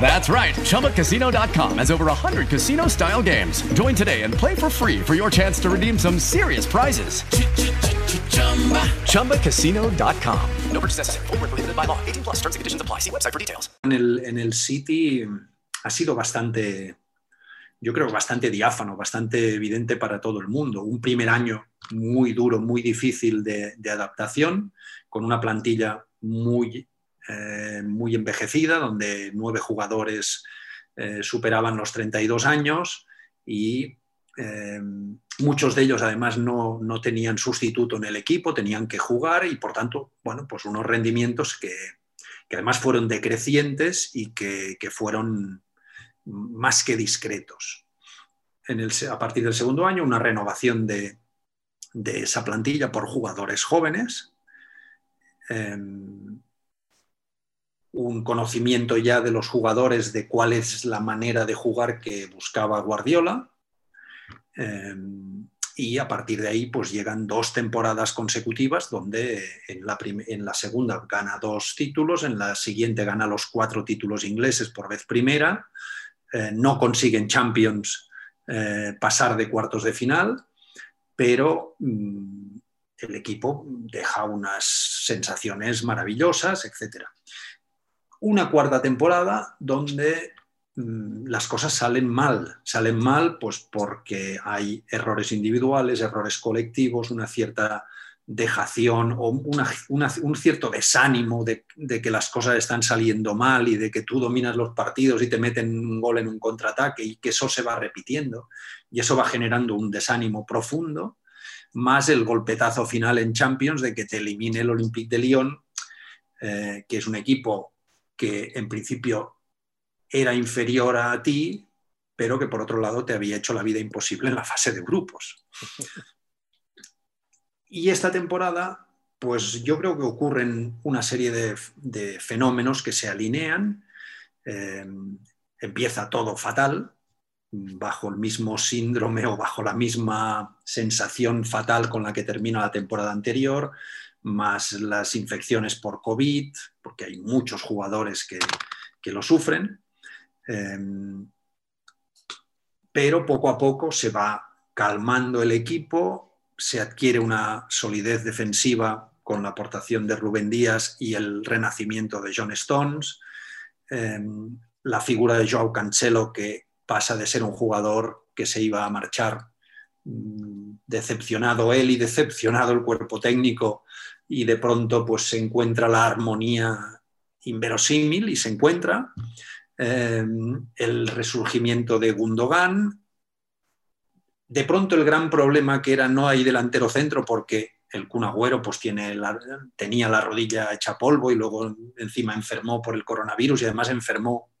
That's right. ChumbaCasino.com has over 100 casino style games. Join today and play for free for your chance to redeem some serious prizes. ChumbaCasino.com. No purchase necessary. Full prohibited by law. 18 plus terms and conditions apply. See website for details. En el, en el City ha sido bastante, yo creo, bastante diáfano, bastante evidente para todo el mundo. Un primer año muy duro, muy difícil de, de adaptación, con una plantilla muy eh, muy envejecida, donde nueve jugadores eh, superaban los 32 años y eh, muchos de ellos además no, tenían sustituto en el equipo, tenían que jugar y por tanto, bueno, pues unos rendimientos que, además fueron decrecientes y que, fueron más que discretos. A partir del segundo año, una renovación de, esa plantilla por jugadores jóvenes un conocimiento ya de los jugadores de cuál es la manera de jugar que buscaba Guardiola. Eh, y a partir de ahí pues llegan dos temporadas consecutivas donde en la, en la, segunda gana dos títulos, en la siguiente gana los cuatro títulos ingleses por vez primera, eh, no consiguen Champions eh, pasar de cuartos de final, pero mm, el equipo deja unas sensaciones maravillosas, etcétera una cuarta temporada donde mm, las cosas salen mal. Salen mal pues porque hay errores individuales, errores colectivos, una cierta dejación o un cierto desánimo de, que las cosas están saliendo mal y de que tú dominas los partidos y te meten un gol en un contraataque y que eso se va repitiendo y eso va generando un desánimo profundo, más el golpetazo final en Champions de que te elimine el Olympique de Lyon, eh, que es un equipo que en principio era inferior a ti, pero que por otro lado te había hecho la vida imposible en la fase de grupos. Y esta temporada, pues yo creo que ocurren una serie de, fenómenos que se alinean. Eh, empieza todo fatal, bajo el mismo síndrome o bajo la misma sensación fatal con la que termina la temporada anterior más las infecciones por COVID, porque hay muchos jugadores que, lo sufren. Em, pero poco a poco se va calmando el equipo, se adquiere una solidez defensiva con la aportación de Rubén Díaz y el renacimiento de John Stones, em, la figura de Joao Cancelo que pasa de ser un jugador que se iba a marchar mm, decepcionado él y decepcionado el cuerpo técnico y de pronto pues se encuentra la armonía inverosímil y se encuentra eh, el resurgimiento de Gundogan. De pronto el gran problema que era no hay delantero centro porque el Kun Agüero pues tiene tenía la rodilla hecha polvo y luego encima enfermó por el coronavirus y además enfermó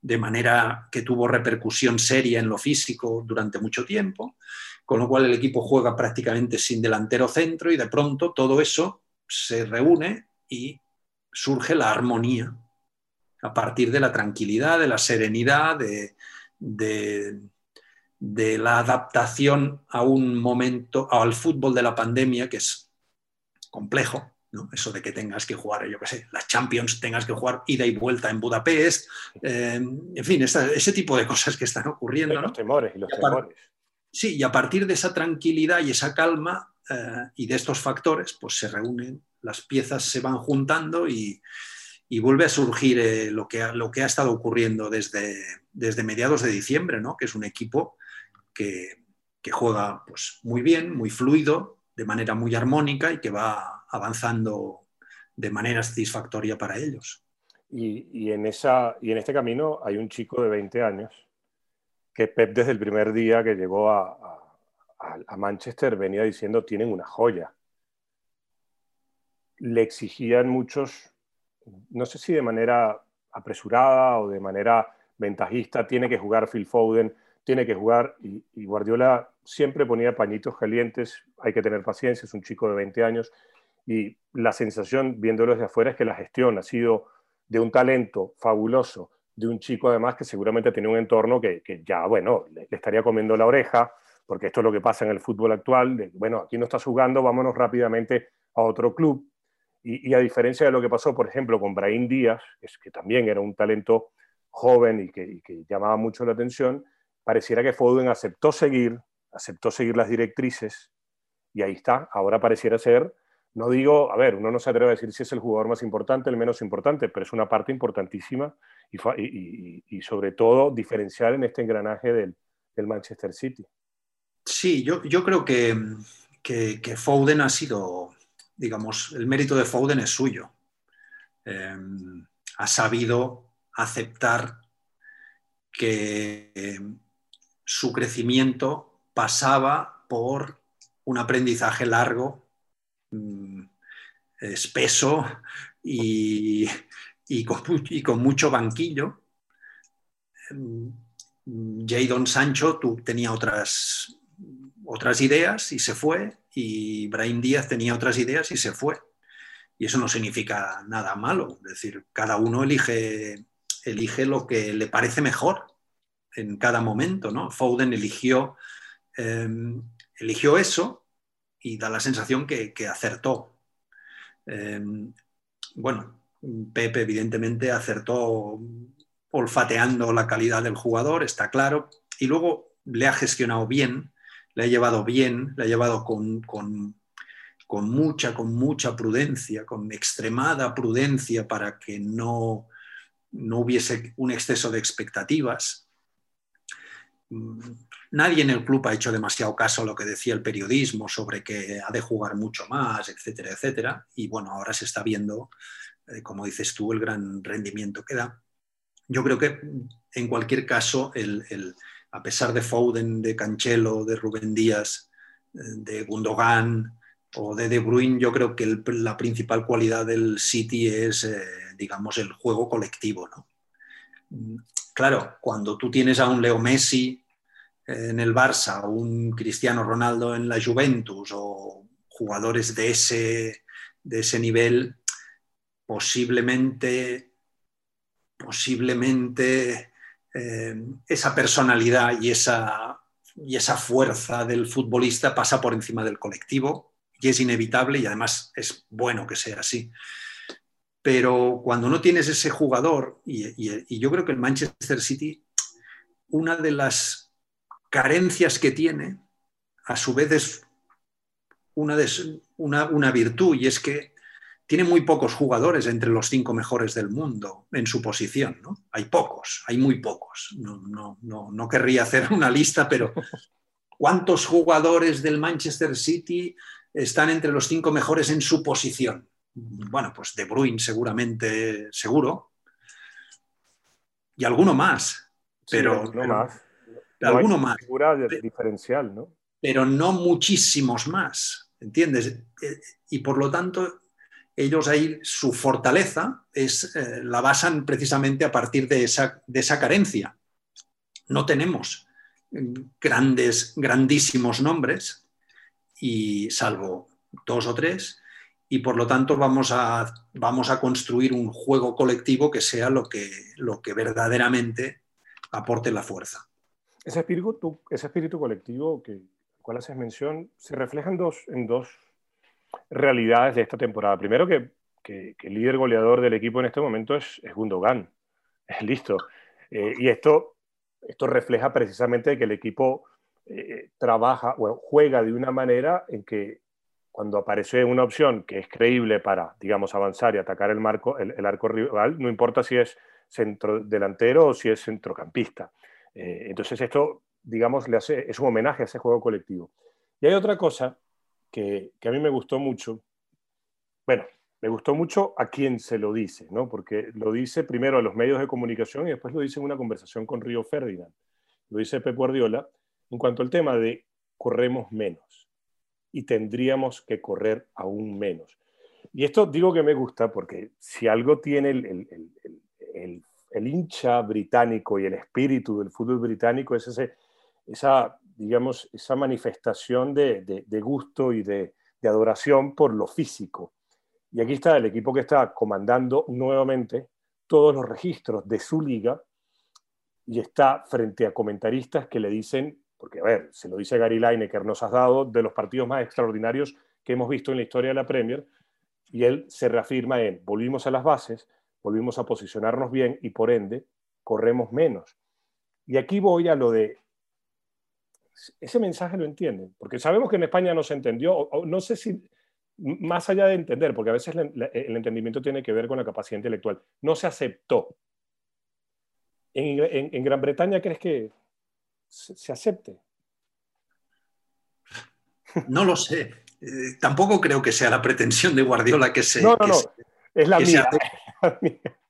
de manera que tuvo repercusión seria en lo físico durante mucho tiempo, con lo cual el equipo juega prácticamente sin delantero centro y de pronto todo eso se reúne y surge la armonía a partir de la tranquilidad, de la serenidad, de, de la adaptación a un momento, al fútbol de la pandemia, que es complejo, ¿no? Eso de que tengas que jugar, yo qué sé, las Champions, tengas que jugar ida y vuelta en Budapest, eh, en fin, ese tipo de cosas que están ocurriendo. Los temores y los temores. Sí, y a partir de esa tranquilidad y esa calma eh, y de estos factores, pues se reúnen, las piezas se van juntando y, vuelve a surgir eh, lo, que ha, lo que ha estado ocurriendo desde, desde mediados de diciembre, ¿no? que es un equipo que, que juega pues, muy bien, muy fluido, de manera muy armónica y que va avanzando de manera satisfactoria para ellos. Y, en esa, y en este camino hay un chico de 20 años que Pep desde el primer día que llegó a, Manchester venía diciendo tienen una joya. Le exigían muchos, no sé si de manera apresurada o de manera ventajista, tiene que jugar Phil Foden, tiene que jugar y, Guardiola siempre ponía pañitos calientes, hay que tener paciencia, es un chico de 20 años y la sensación viéndolo desde afuera es que la gestión ha sido de un talento fabuloso, de un chico además que seguramente tiene un entorno que, ya, bueno, le, estaría comiendo la oreja, porque esto es lo que pasa en el fútbol actual, bueno, aquí no estás jugando, vámonos rápidamente a otro club. Y, a diferencia de lo que pasó, por ejemplo, con Brahim Díaz, es que también era un talento joven y que llamaba mucho la atención, pareciera que Foden aceptó seguir, aceptó seguir las directrices y ahí está, ahora pareciera ser, no digo, a ver, uno no se atreve a decir si es el jugador más importante, el menos importante, pero es una parte importantísima y, sobre todo diferencial en este engranaje del, Manchester City. Sí, yo, yo creo que, que, Foden ha sido, digamos, el mérito de Foden es suyo. Em, ha sabido aceptar que su crecimiento pasaba por un aprendizaje largo, mm, espeso y, con, mucho banquillo. Mm, Jadon Sancho tú, tenía otras, otras ideas y se fue, y Brahim Díaz tenía otras ideas y se fue. Y eso no significa nada malo, es decir, cada uno elige, elige lo que le parece mejor en cada momento. ¿no? Foden eligió, em, eligió eso y da la sensación que, acertó. Em, bueno, Pepe evidentemente acertó olfateando la calidad del jugador, está claro, y luego le ha gestionado bien, le ha llevado bien, le ha llevado con, con, con mucha, con mucha prudencia, con extremada prudencia para que no, no hubiese un exceso de expectativas. Nadie en el club ha hecho demasiado caso a lo que decía el periodismo sobre que ha de jugar mucho más, etcétera, etcétera. Y bueno, ahora se está viendo, eh, como dices tú, el gran rendimiento que da. Yo creo que en cualquier caso, a pesar de Foden, de Cancelo, de Rubén Díaz, eh, de Gundogan o de De Bruyne, yo creo que la principal cualidad del City es, eh, digamos, el juego colectivo. Claro, cuando tú tienes a un Leo Messi en el Barça, un Cristiano Ronaldo en la Juventus o jugadores de ese, de ese nivel, posiblemente, posiblemente eh, esa personalidad y esa, y esa fuerza del futbolista pasa por encima del colectivo y es inevitable y además es bueno que sea así. Pero cuando no tienes ese jugador, y, y yo creo que el Manchester City, una de las carencias que tiene, a su vez es una, una, virtud y es que tiene muy pocos jugadores entre los cinco mejores del mundo en su posición. ¿no? Hay pocos, hay muy pocos. No, no, querría hacer una lista, pero ¿cuántos jugadores del Manchester City están entre los cinco mejores en su posición? Bueno, pues De Bruyne seguramente, seguro. Y alguno más. Pero, más alguno más. diferencial, ¿no? Pero no muchísimos más, ¿entiendes? Eh, y por lo tanto, ellos ahí, su fortaleza es, eh, la basan precisamente a partir de esa, de esa carencia. No tenemos grandes, grandísimos nombres, y salvo dos o tres, y por lo tanto vamos a, vamos a construir un juego colectivo que sea lo que, lo que verdaderamente aporte la fuerza. ese espíritu, colectivo que, al cual haces mención se refleja dos, en dos realidades de esta temporada. Primero que, que, el líder goleador del equipo en este momento es, es listo. Eh, y esto, esto refleja precisamente que el equipo eh, trabaja, bueno, juega de una manera en que cuando aparece una opción que es creíble para, digamos, avanzar y atacar el, marco, el, arco rival, no importa si es centro delantero o si es centrocampista. Eh, entonces esto, digamos, le hace, es un homenaje a ese juego colectivo. Y hay otra cosa que, que, a mí me gustó mucho. Bueno, me gustó mucho a quien se lo dice, ¿no? Porque lo dice primero a los medios de comunicación y después lo dice en una conversación con Río Ferdinand. Lo dice Pep Guardiola en cuanto al tema de corremos menos y tendríamos que correr aún menos. Y esto digo que me gusta porque si algo tiene el, el, hincha británico y el espíritu del fútbol británico es ese, esa, digamos, esa manifestación de, gusto y de, de adoración por lo físico. Y aquí está el equipo que está comandando nuevamente todos los registros de su liga y está frente a comentaristas que le dicen porque, a ver, se lo dice Gary Lineker, nos has dado de los partidos más extraordinarios que hemos visto en la historia de la Premier, y él se reafirma en, volvimos a las bases, volvimos a posicionarnos bien y por ende corremos menos. Y aquí voy a lo de, ese mensaje lo entienden, porque sabemos que en España no se entendió, o, no sé si, más allá de entender, porque a veces el entendimiento tiene que ver con la capacidad intelectual, no se aceptó. en Gran Bretaña, ¿crees que se, acepte? No lo sé. Eh, tampoco creo que sea la pretensión de Guardiola que se. No, no, no. es la mía.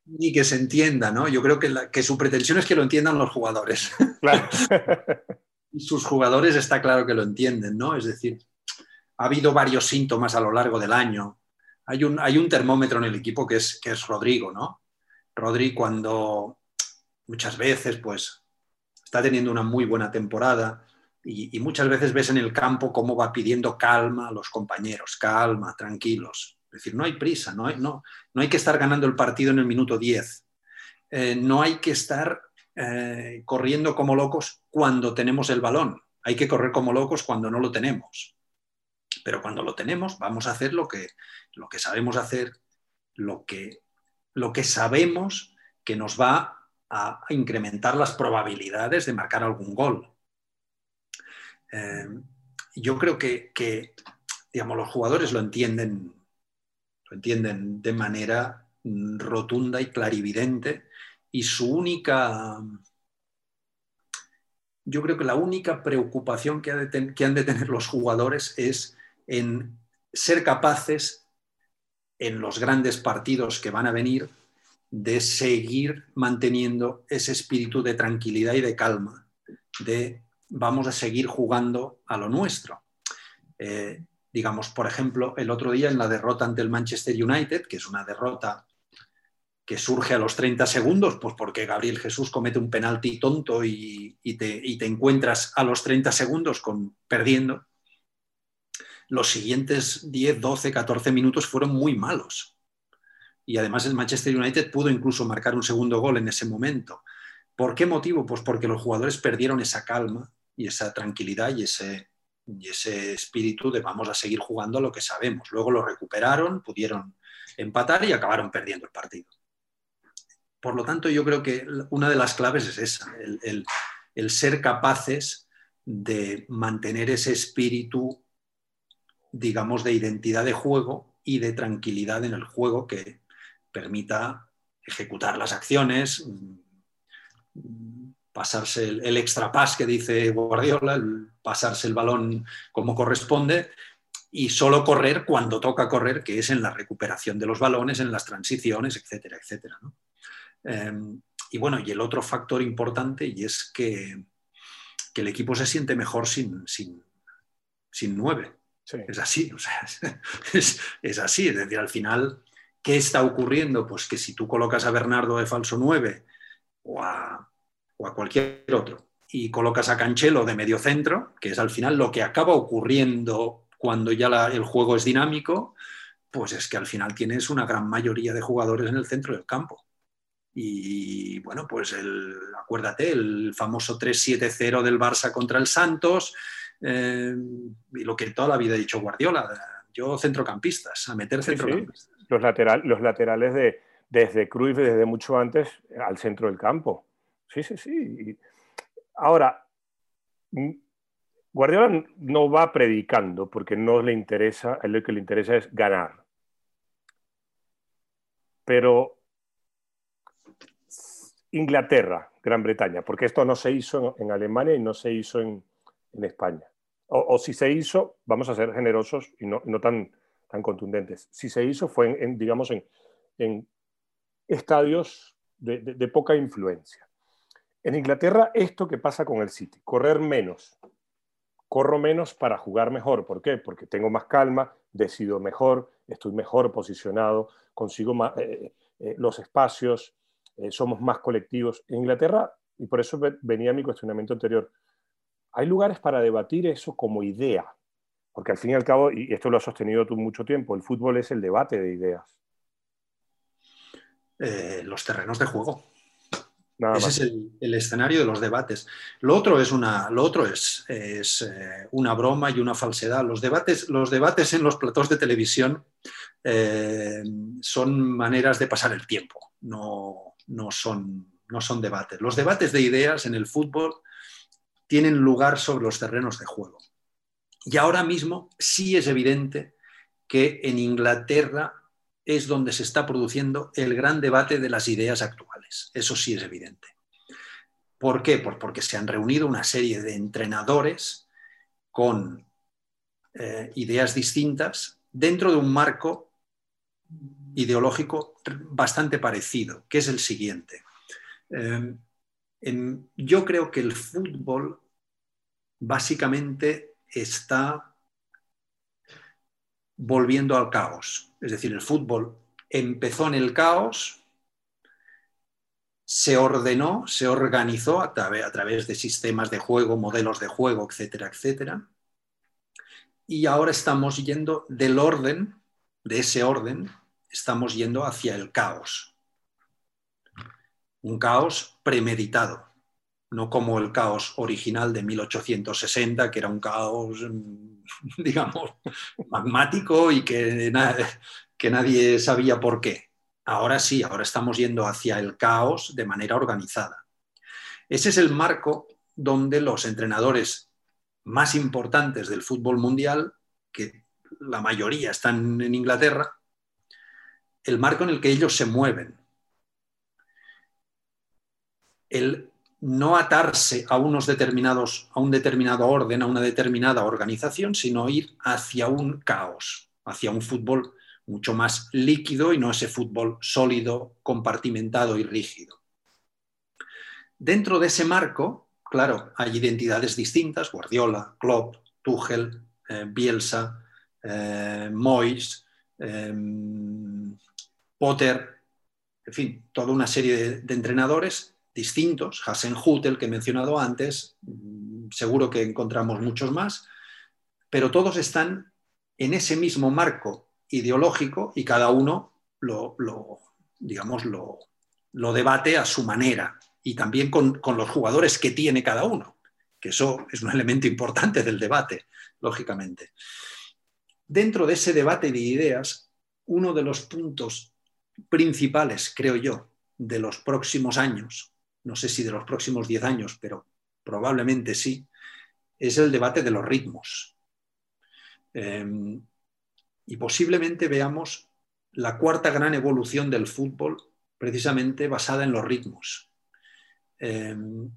Ni que se entienda, ¿no? Yo creo que, que, su pretensión es que lo entiendan los jugadores. Claro. y sus jugadores está claro que lo entienden, ¿no? Es decir, ha habido varios síntomas a lo largo del año. Hay un, hay un termómetro en el equipo que es, que es Rodrigo, ¿no? Rodrigo cuando muchas veces, pues, está teniendo una muy buena temporada y, muchas veces ves en el campo cómo va pidiendo calma a los compañeros, calma, tranquilos. Es decir, no hay prisa, no hay, no, no hay que estar ganando el partido en el minuto 10. Eh, no hay que estar eh, corriendo como locos cuando tenemos el balón. Hay que correr como locos cuando no lo tenemos. Pero cuando lo tenemos, vamos a hacer lo que, lo que sabemos hacer, lo que, lo que sabemos que nos va a, incrementar las probabilidades de marcar algún gol. Eh, yo creo que, digamos, los jugadores lo entienden, lo entienden de manera rotunda y clarividente y su única, yo creo que la única preocupación que, han de tener los jugadores es en ser capaces en los grandes partidos que van a venir de seguir manteniendo ese espíritu de tranquilidad y de calma, de vamos a seguir jugando a lo nuestro. Eh, digamos, por ejemplo, el otro día en la derrota ante el Manchester United, que es una derrota que surge a los 30 segundos, pues porque Gabriel Jesús comete un penalti tonto y, te, encuentras a los 30 segundos con, perdiendo, los siguientes 10, 12, 14 minutos fueron muy malos y además el Manchester United pudo incluso marcar un segundo gol en ese momento. ¿Por qué motivo? Pues porque los jugadores perdieron esa calma y esa tranquilidad y ese, y ese espíritu de vamos a seguir jugando a lo que sabemos. Luego lo recuperaron, pudieron empatar y acabaron perdiendo el partido. Por lo tanto, yo creo que una de las claves es esa, el, el ser capaces de mantener ese espíritu, digamos, de identidad de juego y de tranquilidad en el juego que, permita ejecutar las acciones, pasarse el, extra pass que dice Guardiola, pasarse el balón como corresponde y solo correr cuando toca correr, que es en la recuperación de los balones, en las transiciones, etcétera, etcétera. Em, y bueno, y el otro factor importante y es que, el equipo se siente mejor sin, sin, nueve. Es así, es, es, así, es decir, al final ¿Qué está ocurriendo? Pues que si tú colocas a Bernardo de falso 9 o a, cualquier otro y colocas a Canchelo de medio centro, que es al final lo que acaba ocurriendo cuando ya el juego es dinámico, pues es que al final tienes una gran mayoría de jugadores en el centro del campo. Y bueno, pues el, acuérdate, el famoso 3-7-0 del Barça contra el Santos, eh, y lo que toda la vida ha dicho Guardiola, yo centrocampistas, a meter centrocampistas. Los, lateral, los laterales de, desde Cruyff, desde mucho antes, al centro del campo. Sí, sí, sí. Ahora, mm, Guardiola no va predicando porque no le interesa, a él lo que le interesa es ganar. Pero Inglaterra, Gran Bretaña, porque esto no se hizo en, Alemania y no se hizo en, España. O, si se hizo, vamos a ser generosos y no, tan, tan contundentes. Si se hizo fue en, digamos, en, estadios de poca influencia. En Inglaterra, esto que pasa con el City, correr menos. Corro menos para jugar mejor. ¿Por qué? Porque tengo más calma, decido mejor, estoy mejor posicionado, consigo más, eh, eh, los espacios, eh, somos más colectivos. En Inglaterra, y por eso venía mi cuestionamiento anterior, hay lugares para debatir eso como idea. Porque al fin y al cabo, y esto lo has sostenido tú mucho tiempo, el fútbol es el debate de ideas. los terrenos de juego. Ese es el, escenario de los debates. Lo otro es una, lo otro es, es eh, una broma y una falsedad. Los debates, los debates en los platós de televisión eh, son maneras de pasar el tiempo, no, no, son, no son debates. Los debates de ideas en el fútbol tienen lugar sobre los terrenos de juego. Y ahora mismo sí es evidente que en Inglaterra es donde se está produciendo el gran debate de las ideas actuales. Eso sí es evidente. ¿Por qué? Pues porque se han reunido una serie de entrenadores con eh, ideas distintas dentro de un marco ideológico bastante parecido, que es el siguiente. Eh, yo creo que el fútbol básicamente está volviendo al caos. Es decir, el fútbol empezó en el caos, se ordenó, se organizó a, través de sistemas de juego, modelos de juego, etcétera, etcétera. Y ahora estamos yendo del orden, de ese orden, estamos yendo hacia el caos. Un caos premeditado, no como el caos original de 1860, que era un caos digamos, magmático y que, que nadie sabía por qué. Ahora sí, ahora estamos yendo hacia el caos de manera organizada. Ese es el marco donde los entrenadores más importantes del fútbol mundial, que la mayoría están en Inglaterra, el marco en el que ellos se mueven. El no atarse a unos determinados, a un determinado orden, a una determinada organización, sino ir hacia un caos, hacia un fútbol mucho más líquido y no ese fútbol sólido, compartimentado y rígido. Dentro de ese marco, claro, hay identidades distintas, Guardiola, Klopp, Tuchel, eh, Bielsa, eh, Moyes, eh, Potter, en fin, toda una serie de entrenadores distintos, Hasenhutel que he mencionado antes, mm, seguro que encontramos muchos más, pero todos están en ese mismo marco ideológico y cada uno lo, digamos, lo, debate a su manera y también con, con, los jugadores que tiene cada uno, que eso es un elemento importante del debate, lógicamente. Dentro de ese debate de ideas, uno de los puntos principales, creo yo, de los próximos años no sé si de los próximos 10 años, pero probablemente sí, es el debate de los ritmos. Em, y posiblemente veamos la cuarta gran evolución del fútbol precisamente basada en los ritmos. Em,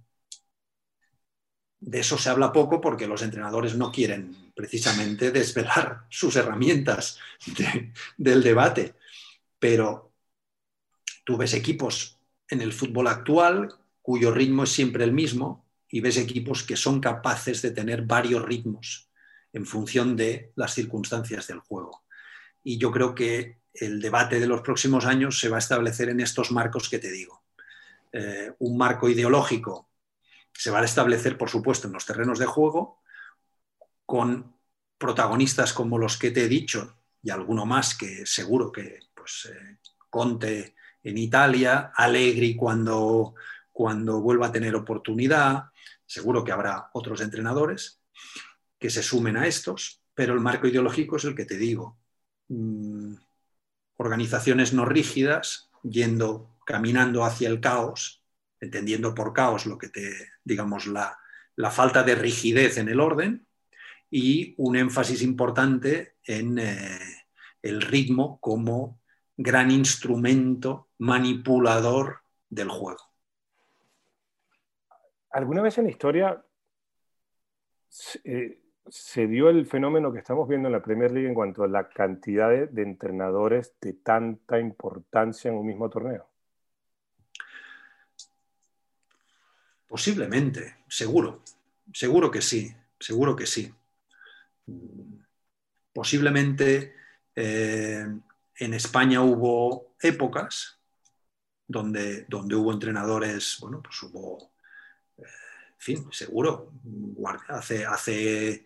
de eso se habla poco porque los entrenadores no quieren precisamente desvelar sus herramientas del debate, pero tú ves equipos en el fútbol actual, cuyo ritmo es siempre el mismo, y ves equipos que son capaces de tener varios ritmos en función de las circunstancias del juego. Y yo creo que el debate de los próximos años se va a establecer en estos marcos que te digo. Eh, un marco ideológico se va a establecer, por supuesto, en los terrenos de juego, con protagonistas como los que te he dicho y alguno más que seguro que pues, eh, Conte en Italia, Allegri cuando, cuando vuelva a tener oportunidad, seguro que habrá otros entrenadores que se sumen a estos, pero el marco ideológico es el que te digo. Mm, organizaciones no rígidas, yendo, caminando hacia el caos, entendiendo por caos lo que te, digamos, la, falta de rigidez en el orden y un énfasis importante en eh, el ritmo como gran instrumento manipulador del juego. ¿Alguna vez en la historia eh, se dio el fenómeno que estamos viendo en la Premier League en cuanto a la cantidad de, entrenadores de tanta importancia en un mismo torneo? Posiblemente, seguro, seguro que sí, seguro que sí. Posiblemente eh, en España hubo épocas donde, donde hubo entrenadores, bueno, pues hubo en fin, seguro, hace, hace,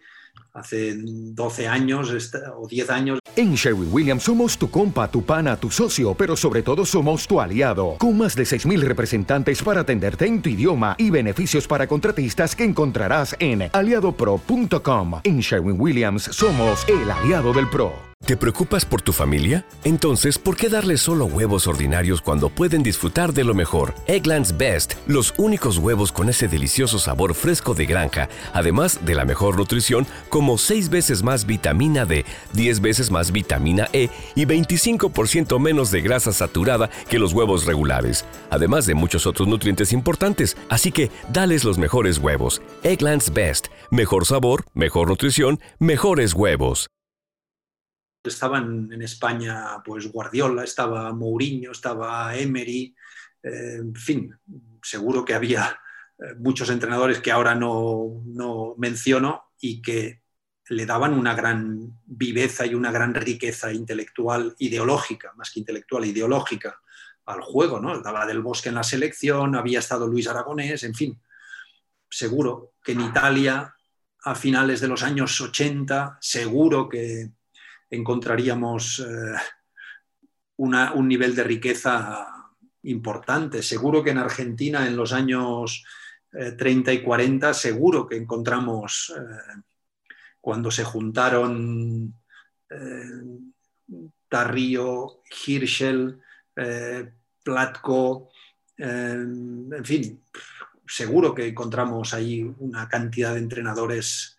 hace 12 años o 10 años. En Sherwin Williams somos tu compa, tu pana, tu socio, pero sobre todo somos tu aliado, con más de 6.000 representantes para atenderte en tu idioma y beneficios para contratistas que encontrarás en aliadopro.com. En Sherwin Williams somos el aliado del PRO. ¿Te preocupas por tu familia? Entonces, ¿por qué darles solo huevos ordinarios cuando pueden disfrutar de lo mejor? Eggland's Best, los únicos huevos con ese delicioso sabor fresco de granja, además de la mejor nutrición, como 6 veces más vitamina D, 10 veces más vitamina E y 25% menos de grasa saturada que los huevos regulares, además de muchos otros nutrientes importantes. Así que, dales los mejores huevos. Eggland's Best, mejor sabor, mejor nutrición, mejores huevos estaban en España pues Guardiola, estaba Mourinho, estaba Emery, eh, en fin, seguro que había eh, muchos entrenadores que ahora no, no, menciono y que le daban una gran viveza y una gran riqueza intelectual, ideológica, más que intelectual, ideológica al juego, ¿no? Daba del Bosque en la selección, había estado Luis Aragonés, en fin, seguro que en Italia a finales de los años 80, seguro que encontraríamos eh, un nivel de riqueza importante. Seguro que en Argentina en los años 30 eh, y 40, seguro que encontramos eh, cuando se juntaron Tarrío, Hirschel, Platko, en fin, seguro que encontramos ahí una cantidad de entrenadores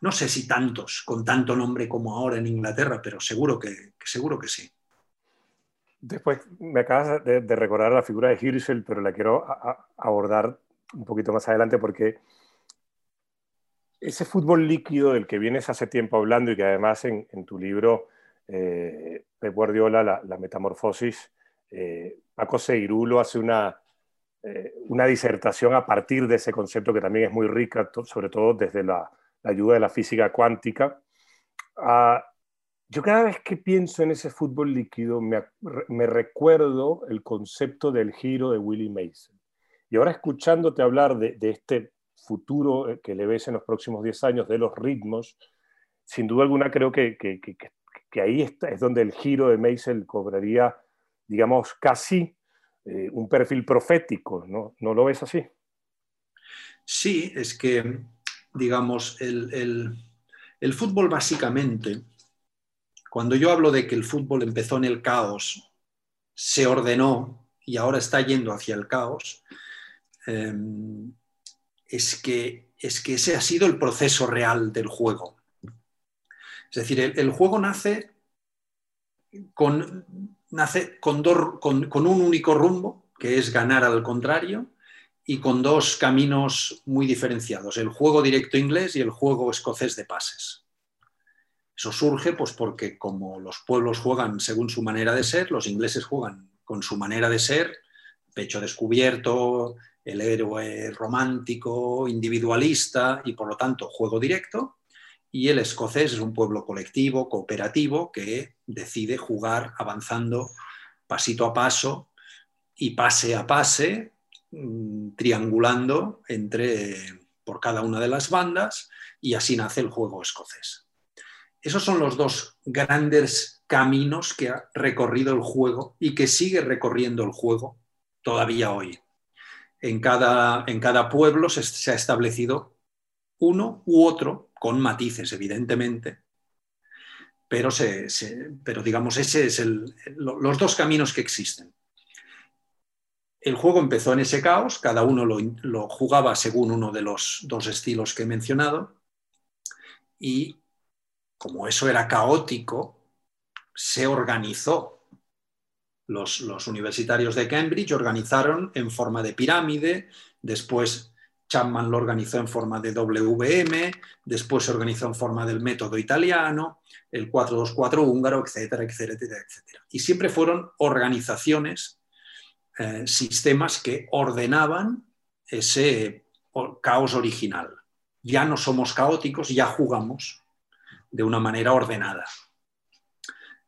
no sé si tantos, con tanto nombre como ahora en Inglaterra, pero seguro que, seguro que sí. Después me acabas de, recordar la figura de Hirschel, pero la quiero abordar un poquito más adelante porque ese fútbol líquido del que vienes hace tiempo hablando y que además en, tu libro eh, Pep Guardiola, la, metamorfosis, eh, Paco Seirulo hace una, eh, una disertación a partir de ese concepto que también es muy rica, sobre todo desde la, ayuda de la física cuántica. Ah, yo cada vez que pienso en ese fútbol líquido me, recuerdo el concepto del giro de Willie Mason. Y ahora escuchándote hablar de, este futuro eh, que le ves en los próximos 10 años, de los ritmos, sin duda alguna creo que, que, ahí está, es donde el giro de Mason cobraría, digamos, casi eh, un perfil profético, ¿no? ¿No lo ves así? Sí, es que digamos, el, fútbol básicamente, cuando yo hablo de que el fútbol empezó en el caos, se ordenó y ahora está yendo hacia el caos, em, es, que, es que ese ha sido el proceso real del juego. Es decir, el, juego nace con, con un único rumbo, que es ganar al contrario, y con dos caminos muy diferenciados, el juego directo inglés y el juego escocés de pases. Eso surge pues porque como los pueblos juegan según su manera de ser, los ingleses juegan con su manera de ser, pecho descubierto, el héroe romántico, individualista y por lo tanto juego directo, y el escocés es un pueblo colectivo, cooperativo, que decide jugar avanzando pasito a paso y pase a pase Mm, triangulando entre, por cada una de las bandas y así nace el juego escocés. esos son los dos grandes caminos que ha recorrido el juego y que sigue recorriendo el juego todavía hoy. En cada, en cada pueblo se, ha establecido uno u otro, con matices, evidentemente, pero, se, pero digamos, ese es el, los dos caminos que existen. El juego empezó en ese caos, cada uno lo, jugaba según uno de los dos estilos que he mencionado, y como eso era caótico, se organizó. Los, universitarios de Cambridge organizaron en forma de pirámide, después Chapman lo organizó en forma de WM, después se organizó en forma del método italiano, el 424 húngaro, etcétera, etcétera, etcétera. Y siempre fueron organizaciones, eh, sistemas que ordenaban ese caos original. Ya no somos caóticos, ya jugamos de una manera ordenada.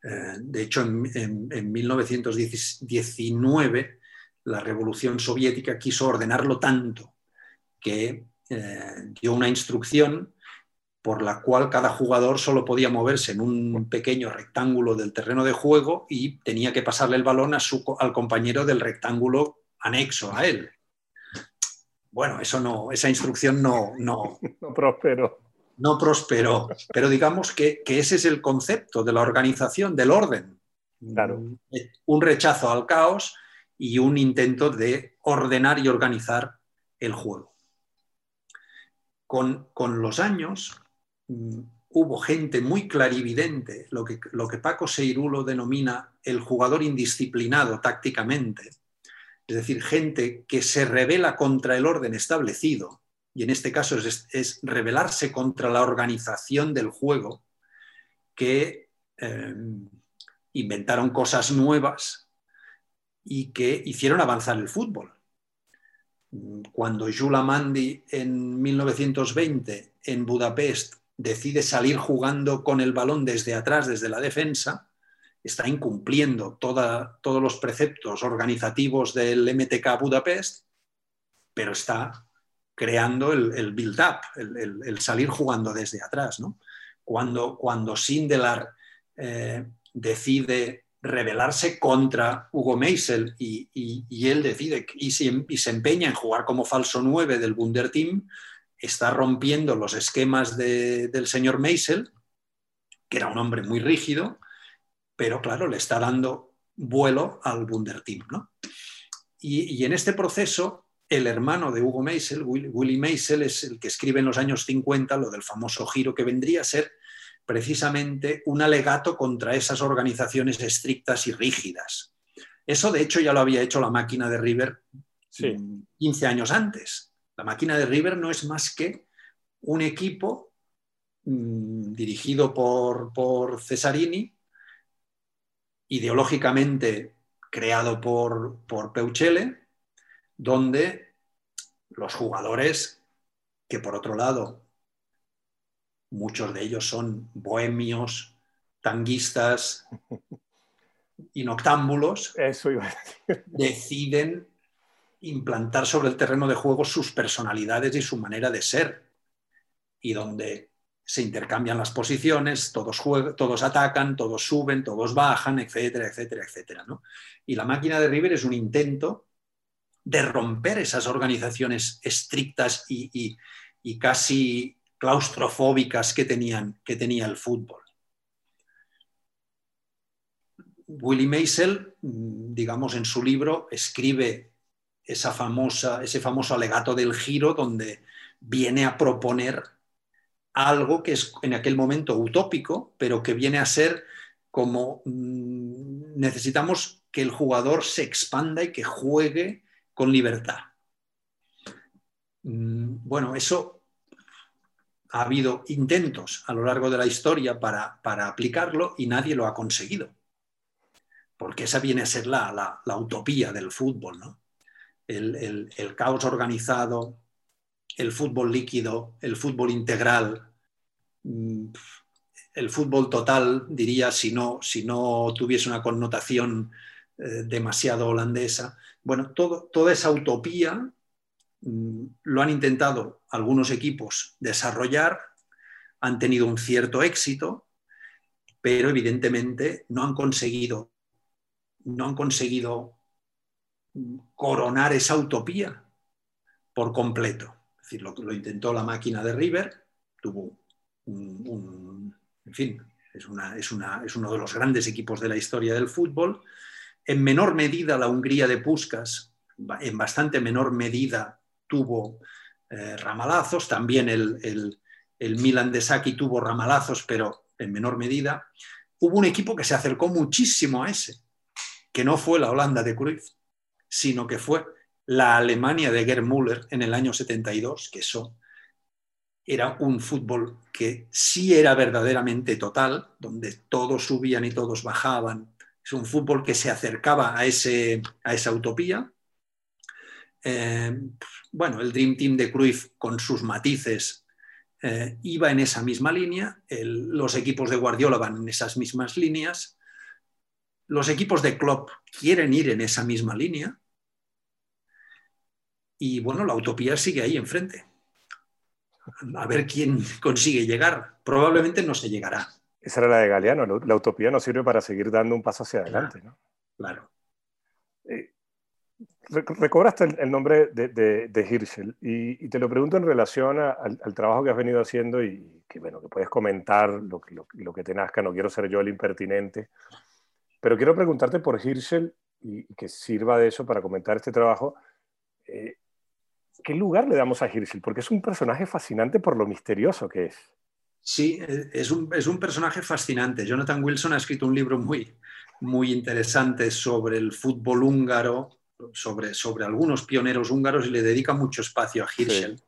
Eh, de hecho, en, en, en 1919 la Revolución Soviética quiso ordenarlo tanto que eh, dio una instrucción por la cual cada jugador solo podía moverse en un pequeño rectángulo del terreno de juego y tenía que pasarle el balón a su, al compañero del rectángulo anexo a él. Bueno, eso no, esa instrucción no, no, no prosperó. No prosperó, pero digamos que, que, ese es el concepto de la organización, del orden. Claro. Un rechazo al caos y un intento de ordenar y organizar el juego con, con los años mm, hubo gente muy clarividente, lo que, lo que Paco Seirulo denomina el jugador indisciplinado tácticamente, es decir, gente que se revela contra el orden establecido, y en este caso es, rebelarse contra la organización del juego, que eh, inventaron cosas nuevas y que hicieron avanzar el fútbol. Cuando Jules Mandi en 1920 en Budapest decide salir jugando con el balón desde atrás, desde la defensa, está incumpliendo toda, todos los preceptos organizativos del MTK Budapest, pero está creando el, el build-up, el, el, salir jugando desde atrás. ¿no? Cuando, cuando Sindelar eh, decide rebelarse contra Hugo Meisel y, y, él decide y se, y se, empeña en jugar como falso 9 del Team está rompiendo los esquemas de, del señor Meisel, que era un hombre muy rígido, pero claro, le está dando vuelo al Team ¿no? Y, y, en este proceso, el hermano de Hugo Meisel, Willy, Meisel, es el que escribe en los años 50 lo del famoso giro que vendría a ser precisamente un alegato contra esas organizaciones estrictas y rígidas. Eso, de hecho, ya lo había hecho la máquina de River sí. 15 años antes. La máquina de River no es más que un equipo mmm, dirigido por, por, Cesarini, ideológicamente creado por, por Peuchele, donde los jugadores, que por otro lado muchos de ellos son bohemios, tanguistas y noctámbulos, Eso iba a decir. deciden implantar sobre el terreno de juego sus personalidades y su manera de ser, y donde se intercambian las posiciones, todos, todos atacan, todos suben, todos bajan, etcétera, etcétera, etcétera. ¿no? Y la máquina de River es un intento de romper esas organizaciones estrictas y, y, casi claustrofóbicas que, tenían, que tenía el fútbol. Willy Meisel, digamos, en su libro escribe esa famosa, ese famoso alegato del giro donde viene a proponer algo que es en aquel momento utópico, pero que viene a ser como mmm, necesitamos que el jugador se expanda y que juegue con libertad. Mm, bueno, eso ha habido intentos a lo largo de la historia para, para aplicarlo y nadie lo ha conseguido. Porque esa viene a ser la, la, utopía del fútbol, ¿no? El, el, el, caos organizado, el fútbol líquido, el fútbol integral, mm, el fútbol total, diría, si no, si no tuviese una connotación eh, demasiado holandesa. Bueno, todo, toda esa utopía Mm, lo han intentado algunos equipos desarrollar, han tenido un cierto éxito, pero evidentemente no han conseguido, no han conseguido coronar esa utopía por completo. Es decir, lo, lo intentó la máquina de River, tuvo un en fin, es, una, es, una, es, uno de los grandes equipos de la historia del fútbol. En menor medida la Hungría de Puskas, en bastante menor medida tuvo eh, ramalazos, también el, el, el, Milan de Saki tuvo ramalazos, pero en menor medida. Hubo un equipo que se acercó muchísimo a ese, que no fue la Holanda de Cruyff, sino que fue la Alemania de Gerd Müller en el año 72, que eso era un fútbol que sí era verdaderamente total, donde todos subían y todos bajaban. Es un fútbol que se acercaba a, ese, a esa utopía. Eh, bueno, el Dream Team de Cruyff con sus matices eh, iba en esa misma línea, los equipos de Guardiola van en esas mismas líneas, los equipos de Klopp quieren ir en esa misma línea y bueno, la utopía sigue ahí enfrente. A ver quién consigue llegar. Probablemente no se llegará. Esa era la de Galeano, ¿no? la utopía nos sirve para seguir dando un paso hacia adelante. ¿no? Claro. Eh, recobraste el, el nombre de, de, de Hirschel y, y, te lo pregunto en relación a, al, al, trabajo que has venido haciendo y que, bueno, que puedes comentar lo, lo, lo, que te nazca, no quiero ser yo el impertinente, pero quiero preguntarte por Hirschel y, y que sirva de eso para comentar este trabajo. Eh, ¿Qué lugar le damos a Hirschel? Porque es un personaje fascinante por lo misterioso que es. Sí, es un, es un personaje fascinante. Jonathan Wilson ha escrito un libro muy, muy interesante sobre el fútbol húngaro, sobre, sobre algunos pioneros húngaros y le dedica mucho espacio a Hirschel. Sí.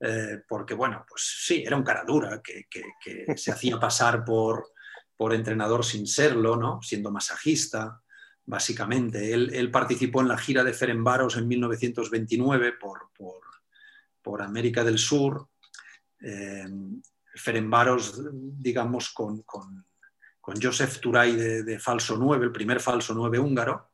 Eh, porque, bueno, pues sí, era un cara dura que, que, que se hacía pasar por, por entrenador sin serlo, ¿no? siendo masajista, básicamente. Él, él, participó en la gira de Ferenbaros en 1929 por, por, por América del Sur. Eh, Ferenbaros, digamos, con, con, con Joseph Turay de, de, falso 9, el primer falso 9 húngaro,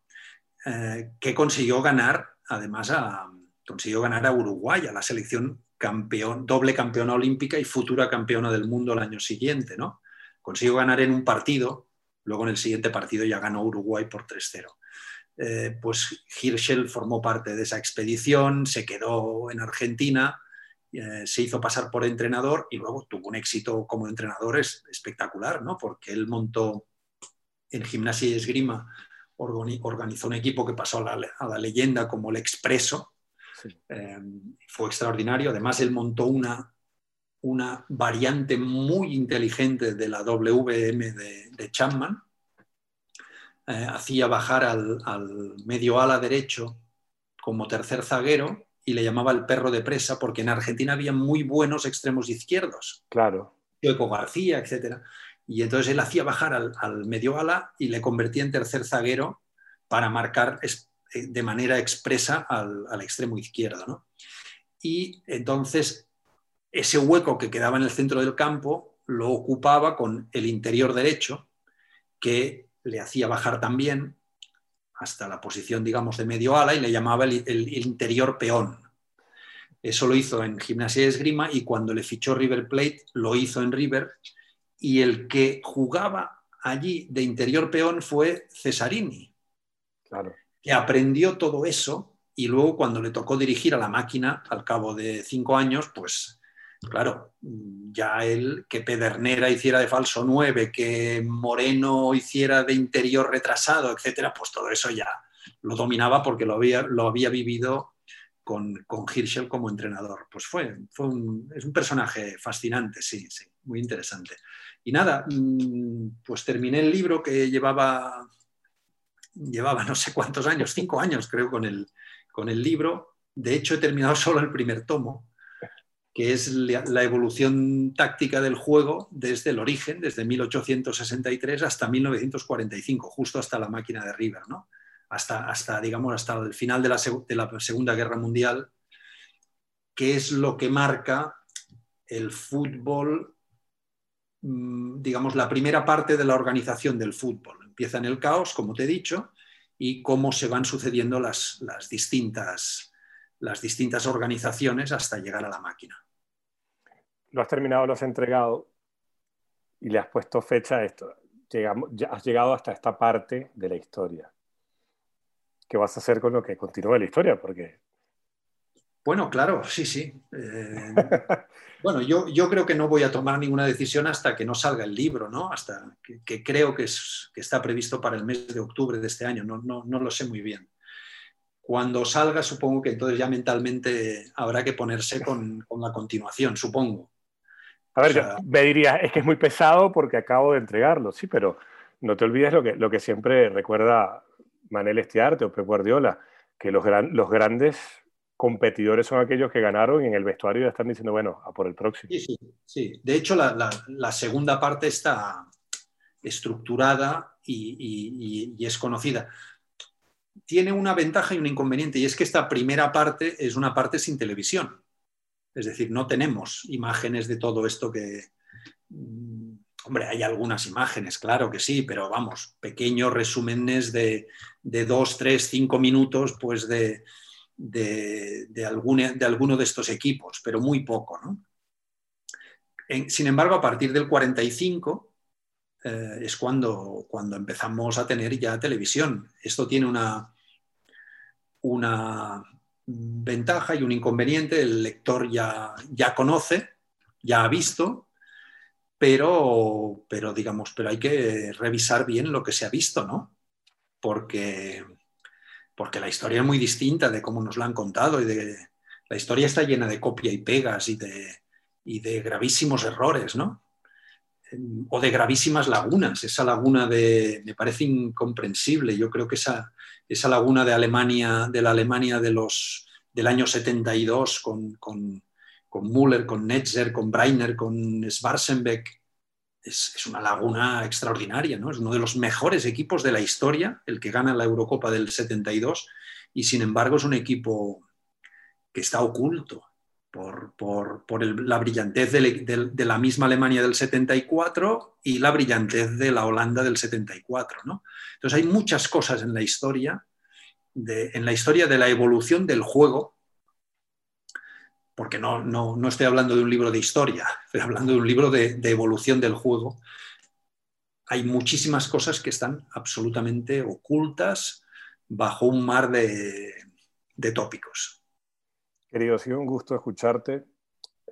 eh, que consiguió ganar, además, a, consiguió ganar a Uruguay, a la selección campeón, doble campeona olímpica y futura campeona del mundo el año siguiente. ¿no? Consiguió ganar en un partido, luego en el siguiente partido ya ganó Uruguay por 3-0. Eh, pues Hirschel formó parte de esa expedición, se quedó en Argentina, eh, se hizo pasar por entrenador y luego tuvo un éxito como entrenador es, espectacular, ¿no? porque él montó en gimnasia y esgrima, organizó un equipo que pasó a la, a la leyenda como el Expreso, sí. eh, fue extraordinario, además él montó una, una variante muy inteligente de la WM de, de Chapman, eh, hacía bajar al, al medio ala derecho como tercer zaguero y le llamaba el perro de presa porque en Argentina había muy buenos extremos izquierdos. Claro. Eco García, etc. Y entonces él hacía bajar al, al, medio ala y le convertía en tercer zaguero para marcar eh, de manera expresa al, al extremo izquierdo. ¿no? Y entonces ese hueco que quedaba en el centro del campo lo ocupaba con el interior derecho, que le hacía bajar también hasta la posición, digamos, de medio ala y le llamaba el, el, el interior peón. Eso lo hizo en Gimnasia de Esgrima y cuando le fichó River Plate lo hizo en River y el que jugaba allí de interior peón fue Cesarini, claro. que aprendió todo eso y luego cuando le tocó dirigir a la máquina al cabo de cinco años, pues claro, ya él, que Pedernera hiciera de falso 9, que Moreno hiciera de interior retrasado, etcétera, pues todo eso ya lo dominaba porque lo había, lo había vivido con, con Hirschel como entrenador. Pues fue, un, es un personaje fascinante, sí, sí, muy interesante. Y nada, mm, pues terminé el libro que llevaba, llevaba no sé cuántos años, cinco años creo con el, con el libro. De hecho, he terminado solo el primer tomo que es la evolución táctica del juego desde el origen, desde 1863 hasta 1945, justo hasta la máquina de River, ¿no? Hasta, hasta, digamos, hasta el final de la, Segunda Guerra Mundial, que es lo que marca el fútbol, mm, digamos, la primera parte de la organización del fútbol. Empieza en el caos, como te he dicho, y cómo se van sucediendo las, las distintas las distintas organizaciones hasta llegar a la máquina. Lo has terminado, lo has entregado y le has puesto fecha a esto. llegamos, ya has llegado hasta esta parte de la historia. ¿Qué vas a hacer con lo que continúa la historia? Porque... Bueno, claro, sí, sí. Eh, bueno, yo, yo creo que no voy a tomar ninguna decisión hasta que no salga el libro, ¿no? Hasta que, creo que, es, que, está previsto para el mes de octubre de este año. No, no, no lo sé muy bien. Cuando salga, supongo que entonces ya mentalmente habrá que ponerse con, con la continuación, supongo. A ver, yo me diría, es que es muy pesado porque acabo de entregarlo, sí, pero no te olvides lo que, lo que siempre recuerda Manel Estiarte o Pep Guardiola, que los, grandes competidores son aquellos que ganaron y en el vestuario ya están diciendo, bueno, a por el próximo. Sí, sí, sí. De hecho, la, la, segunda parte está estructurada y, y, es conocida. Tiene una ventaja y un inconveniente, y es que esta primera parte es una parte sin televisión. Es decir, no tenemos imágenes de todo esto que... Hombre, hay algunas imágenes, claro que sí, pero vamos, pequeños resúmenes de, dos, tres, cinco minutos, pues de, de, de, alguno de estos equipos, pero muy poco. ¿no? sin embargo, a partir del 45 eh, es cuando, cuando empezamos a tener ya televisión. Esto tiene una, una ventaja y un inconveniente. El lector ya, ya conoce, ya ha visto, pero, pero digamos, pero hay que revisar bien lo que se ha visto, ¿no? Porque, porque la historia es muy distinta de cómo nos la han contado y de, la historia está llena de copia y pegas y de, y de gravísimos errores, ¿no? O de gravísimas lagunas. Esa laguna de, me parece incomprensible. Yo creo que esa, esa laguna de Alemania, de la Alemania de los, del año 72 con, con, con Müller, con Netzer, con Breiner, con Schwarzenbeck, es, una laguna extraordinaria, ¿no? Es uno de los mejores equipos de la historia, el que gana la Eurocopa del 72, y sin embargo es un equipo que está oculto por, por, por la brillantez de, de, de, la misma Alemania del 74 y la brillantez de la Holanda del 74, ¿no? Entonces hay muchas cosas en la historia en la historia de la evolución del juego, porque no, no, estoy hablando de un libro de historia, estoy hablando de un libro de, evolución del juego, hay muchísimas cosas que están absolutamente ocultas bajo un mar de, tópicos. Querido, ha sido un gusto escucharte,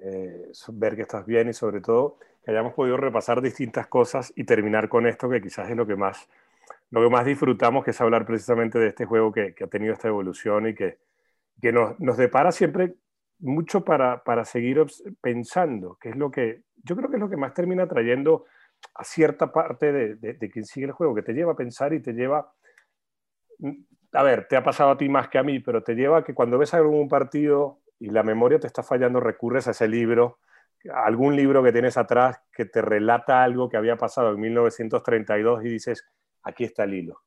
eh, ver que estás bien y sobre todo que hayamos podido repasar distintas cosas y terminar con esto que quizás es lo que más lo que más disfrutamos, que es hablar precisamente de este juego que, ha tenido esta evolución y que, que nos, nos, depara siempre mucho para, para, seguir pensando, que es lo que yo creo que es lo que más termina trayendo a cierta parte de, de, quien sigue el juego, que te lleva a pensar y te lleva, a ver, te ha pasado a ti más que a mí, pero te lleva a que cuando ves algún partido y la memoria te está fallando, recurres a ese libro, algún libro que tienes atrás que te relata algo que había pasado en 1932 y dices, aquí está el hilo.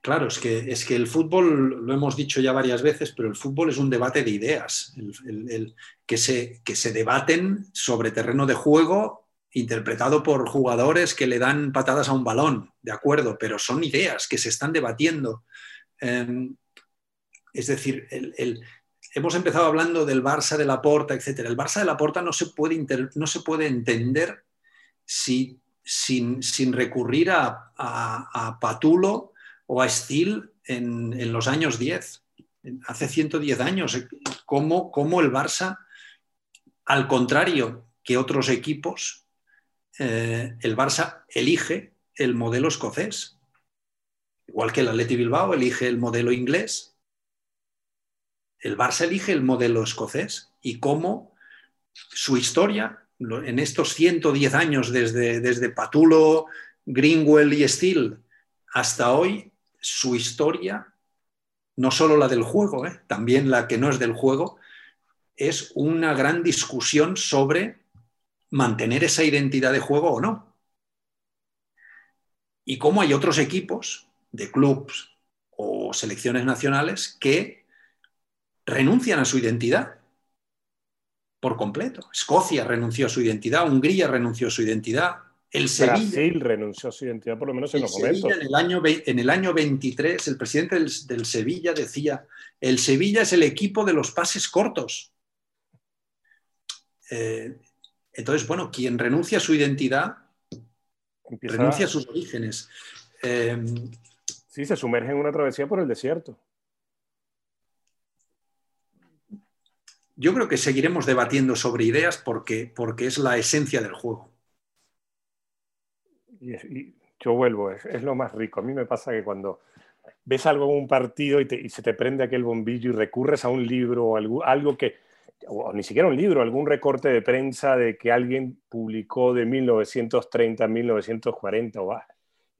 Claro, es que, es que el fútbol, lo hemos dicho ya varias veces, pero el fútbol es un debate de ideas, el, que, se, que se debaten sobre terreno de juego interpretado por jugadores que le dan patadas a un balón, de acuerdo, pero son ideas que se están debatiendo. Em, es decir, hemos empezado hablando del Barça de la Porta, etc. El Barça de la Porta no se puede, no se puede entender si sin, recurrir a, Patulo o a Steele en, los años 10, hace 110 años, cómo, el Barça, al contrario que otros equipos, eh, el Barça elige el modelo escocés, igual que el Atleti Bilbao elige el modelo inglés, el Barça elige el modelo escocés y cómo su historia en estos 110 años, desde, desde Patulo, Greenwell y Steele hasta hoy, su historia, no solo la del juego, ¿eh? también la que no es del juego, es una gran discusión sobre mantener esa identidad de juego o no. Y cómo hay otros equipos de clubs o selecciones nacionales que renuncian a su identidad por completo. Escocia renunció a su identidad, Hungría renunció a su identidad, el Sevilla. Brasil renunció a su identidad, por lo menos en los momentos. En el, año, en el año 23, el presidente del, Sevilla decía: el Sevilla es el equipo de los pases cortos. Eh, entonces, bueno, quien renuncia a su identidad renuncia a sus orígenes. Eh, sí, se sumerge en una travesía por el desierto. Yo creo que seguiremos debatiendo sobre ideas porque, porque es la esencia del juego. Y, yo vuelvo, es, lo más rico. A mí me pasa que cuando ves algo en un partido y, se te prende aquel bombillo y recurres a un libro o algo, algo que, o ni siquiera un libro, algún recorte de prensa de que alguien publicó de 1930 a 1940 o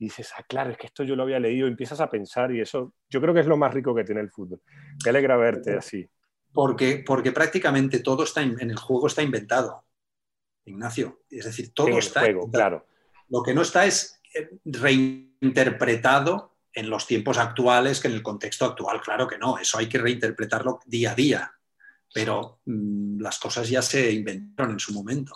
y dices, ah, claro, es que esto yo lo había leído, y empiezas a pensar y eso yo creo que es lo más rico que tiene el fútbol. Me alegra verte así. Porque, porque prácticamente todo está en, el juego está inventado, Ignacio. Es decir, todo está juego, claro. Lo que no está es eh, reinterpretado en los tiempos actuales que en el contexto actual. Claro que no, eso hay que reinterpretarlo día a día, pero mm, las cosas ya se inventaron en su momento.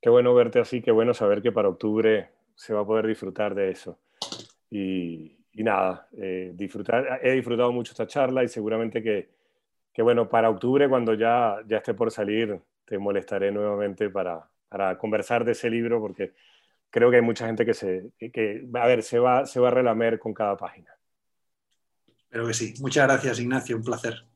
Qué bueno verte así, qué bueno saber que para octubre se va a poder disfrutar de eso. Y, nada, eh, disfrutar, he disfrutado mucho esta charla y seguramente que, que, bueno, para octubre, cuando ya, ya esté por salir, te molestaré nuevamente para, para conversar de ese libro, porque creo que hay mucha gente que se, que, a ver, se va, se va a relamer con cada página. Pero que sí. Muchas gracias, Ignacio. Un placer.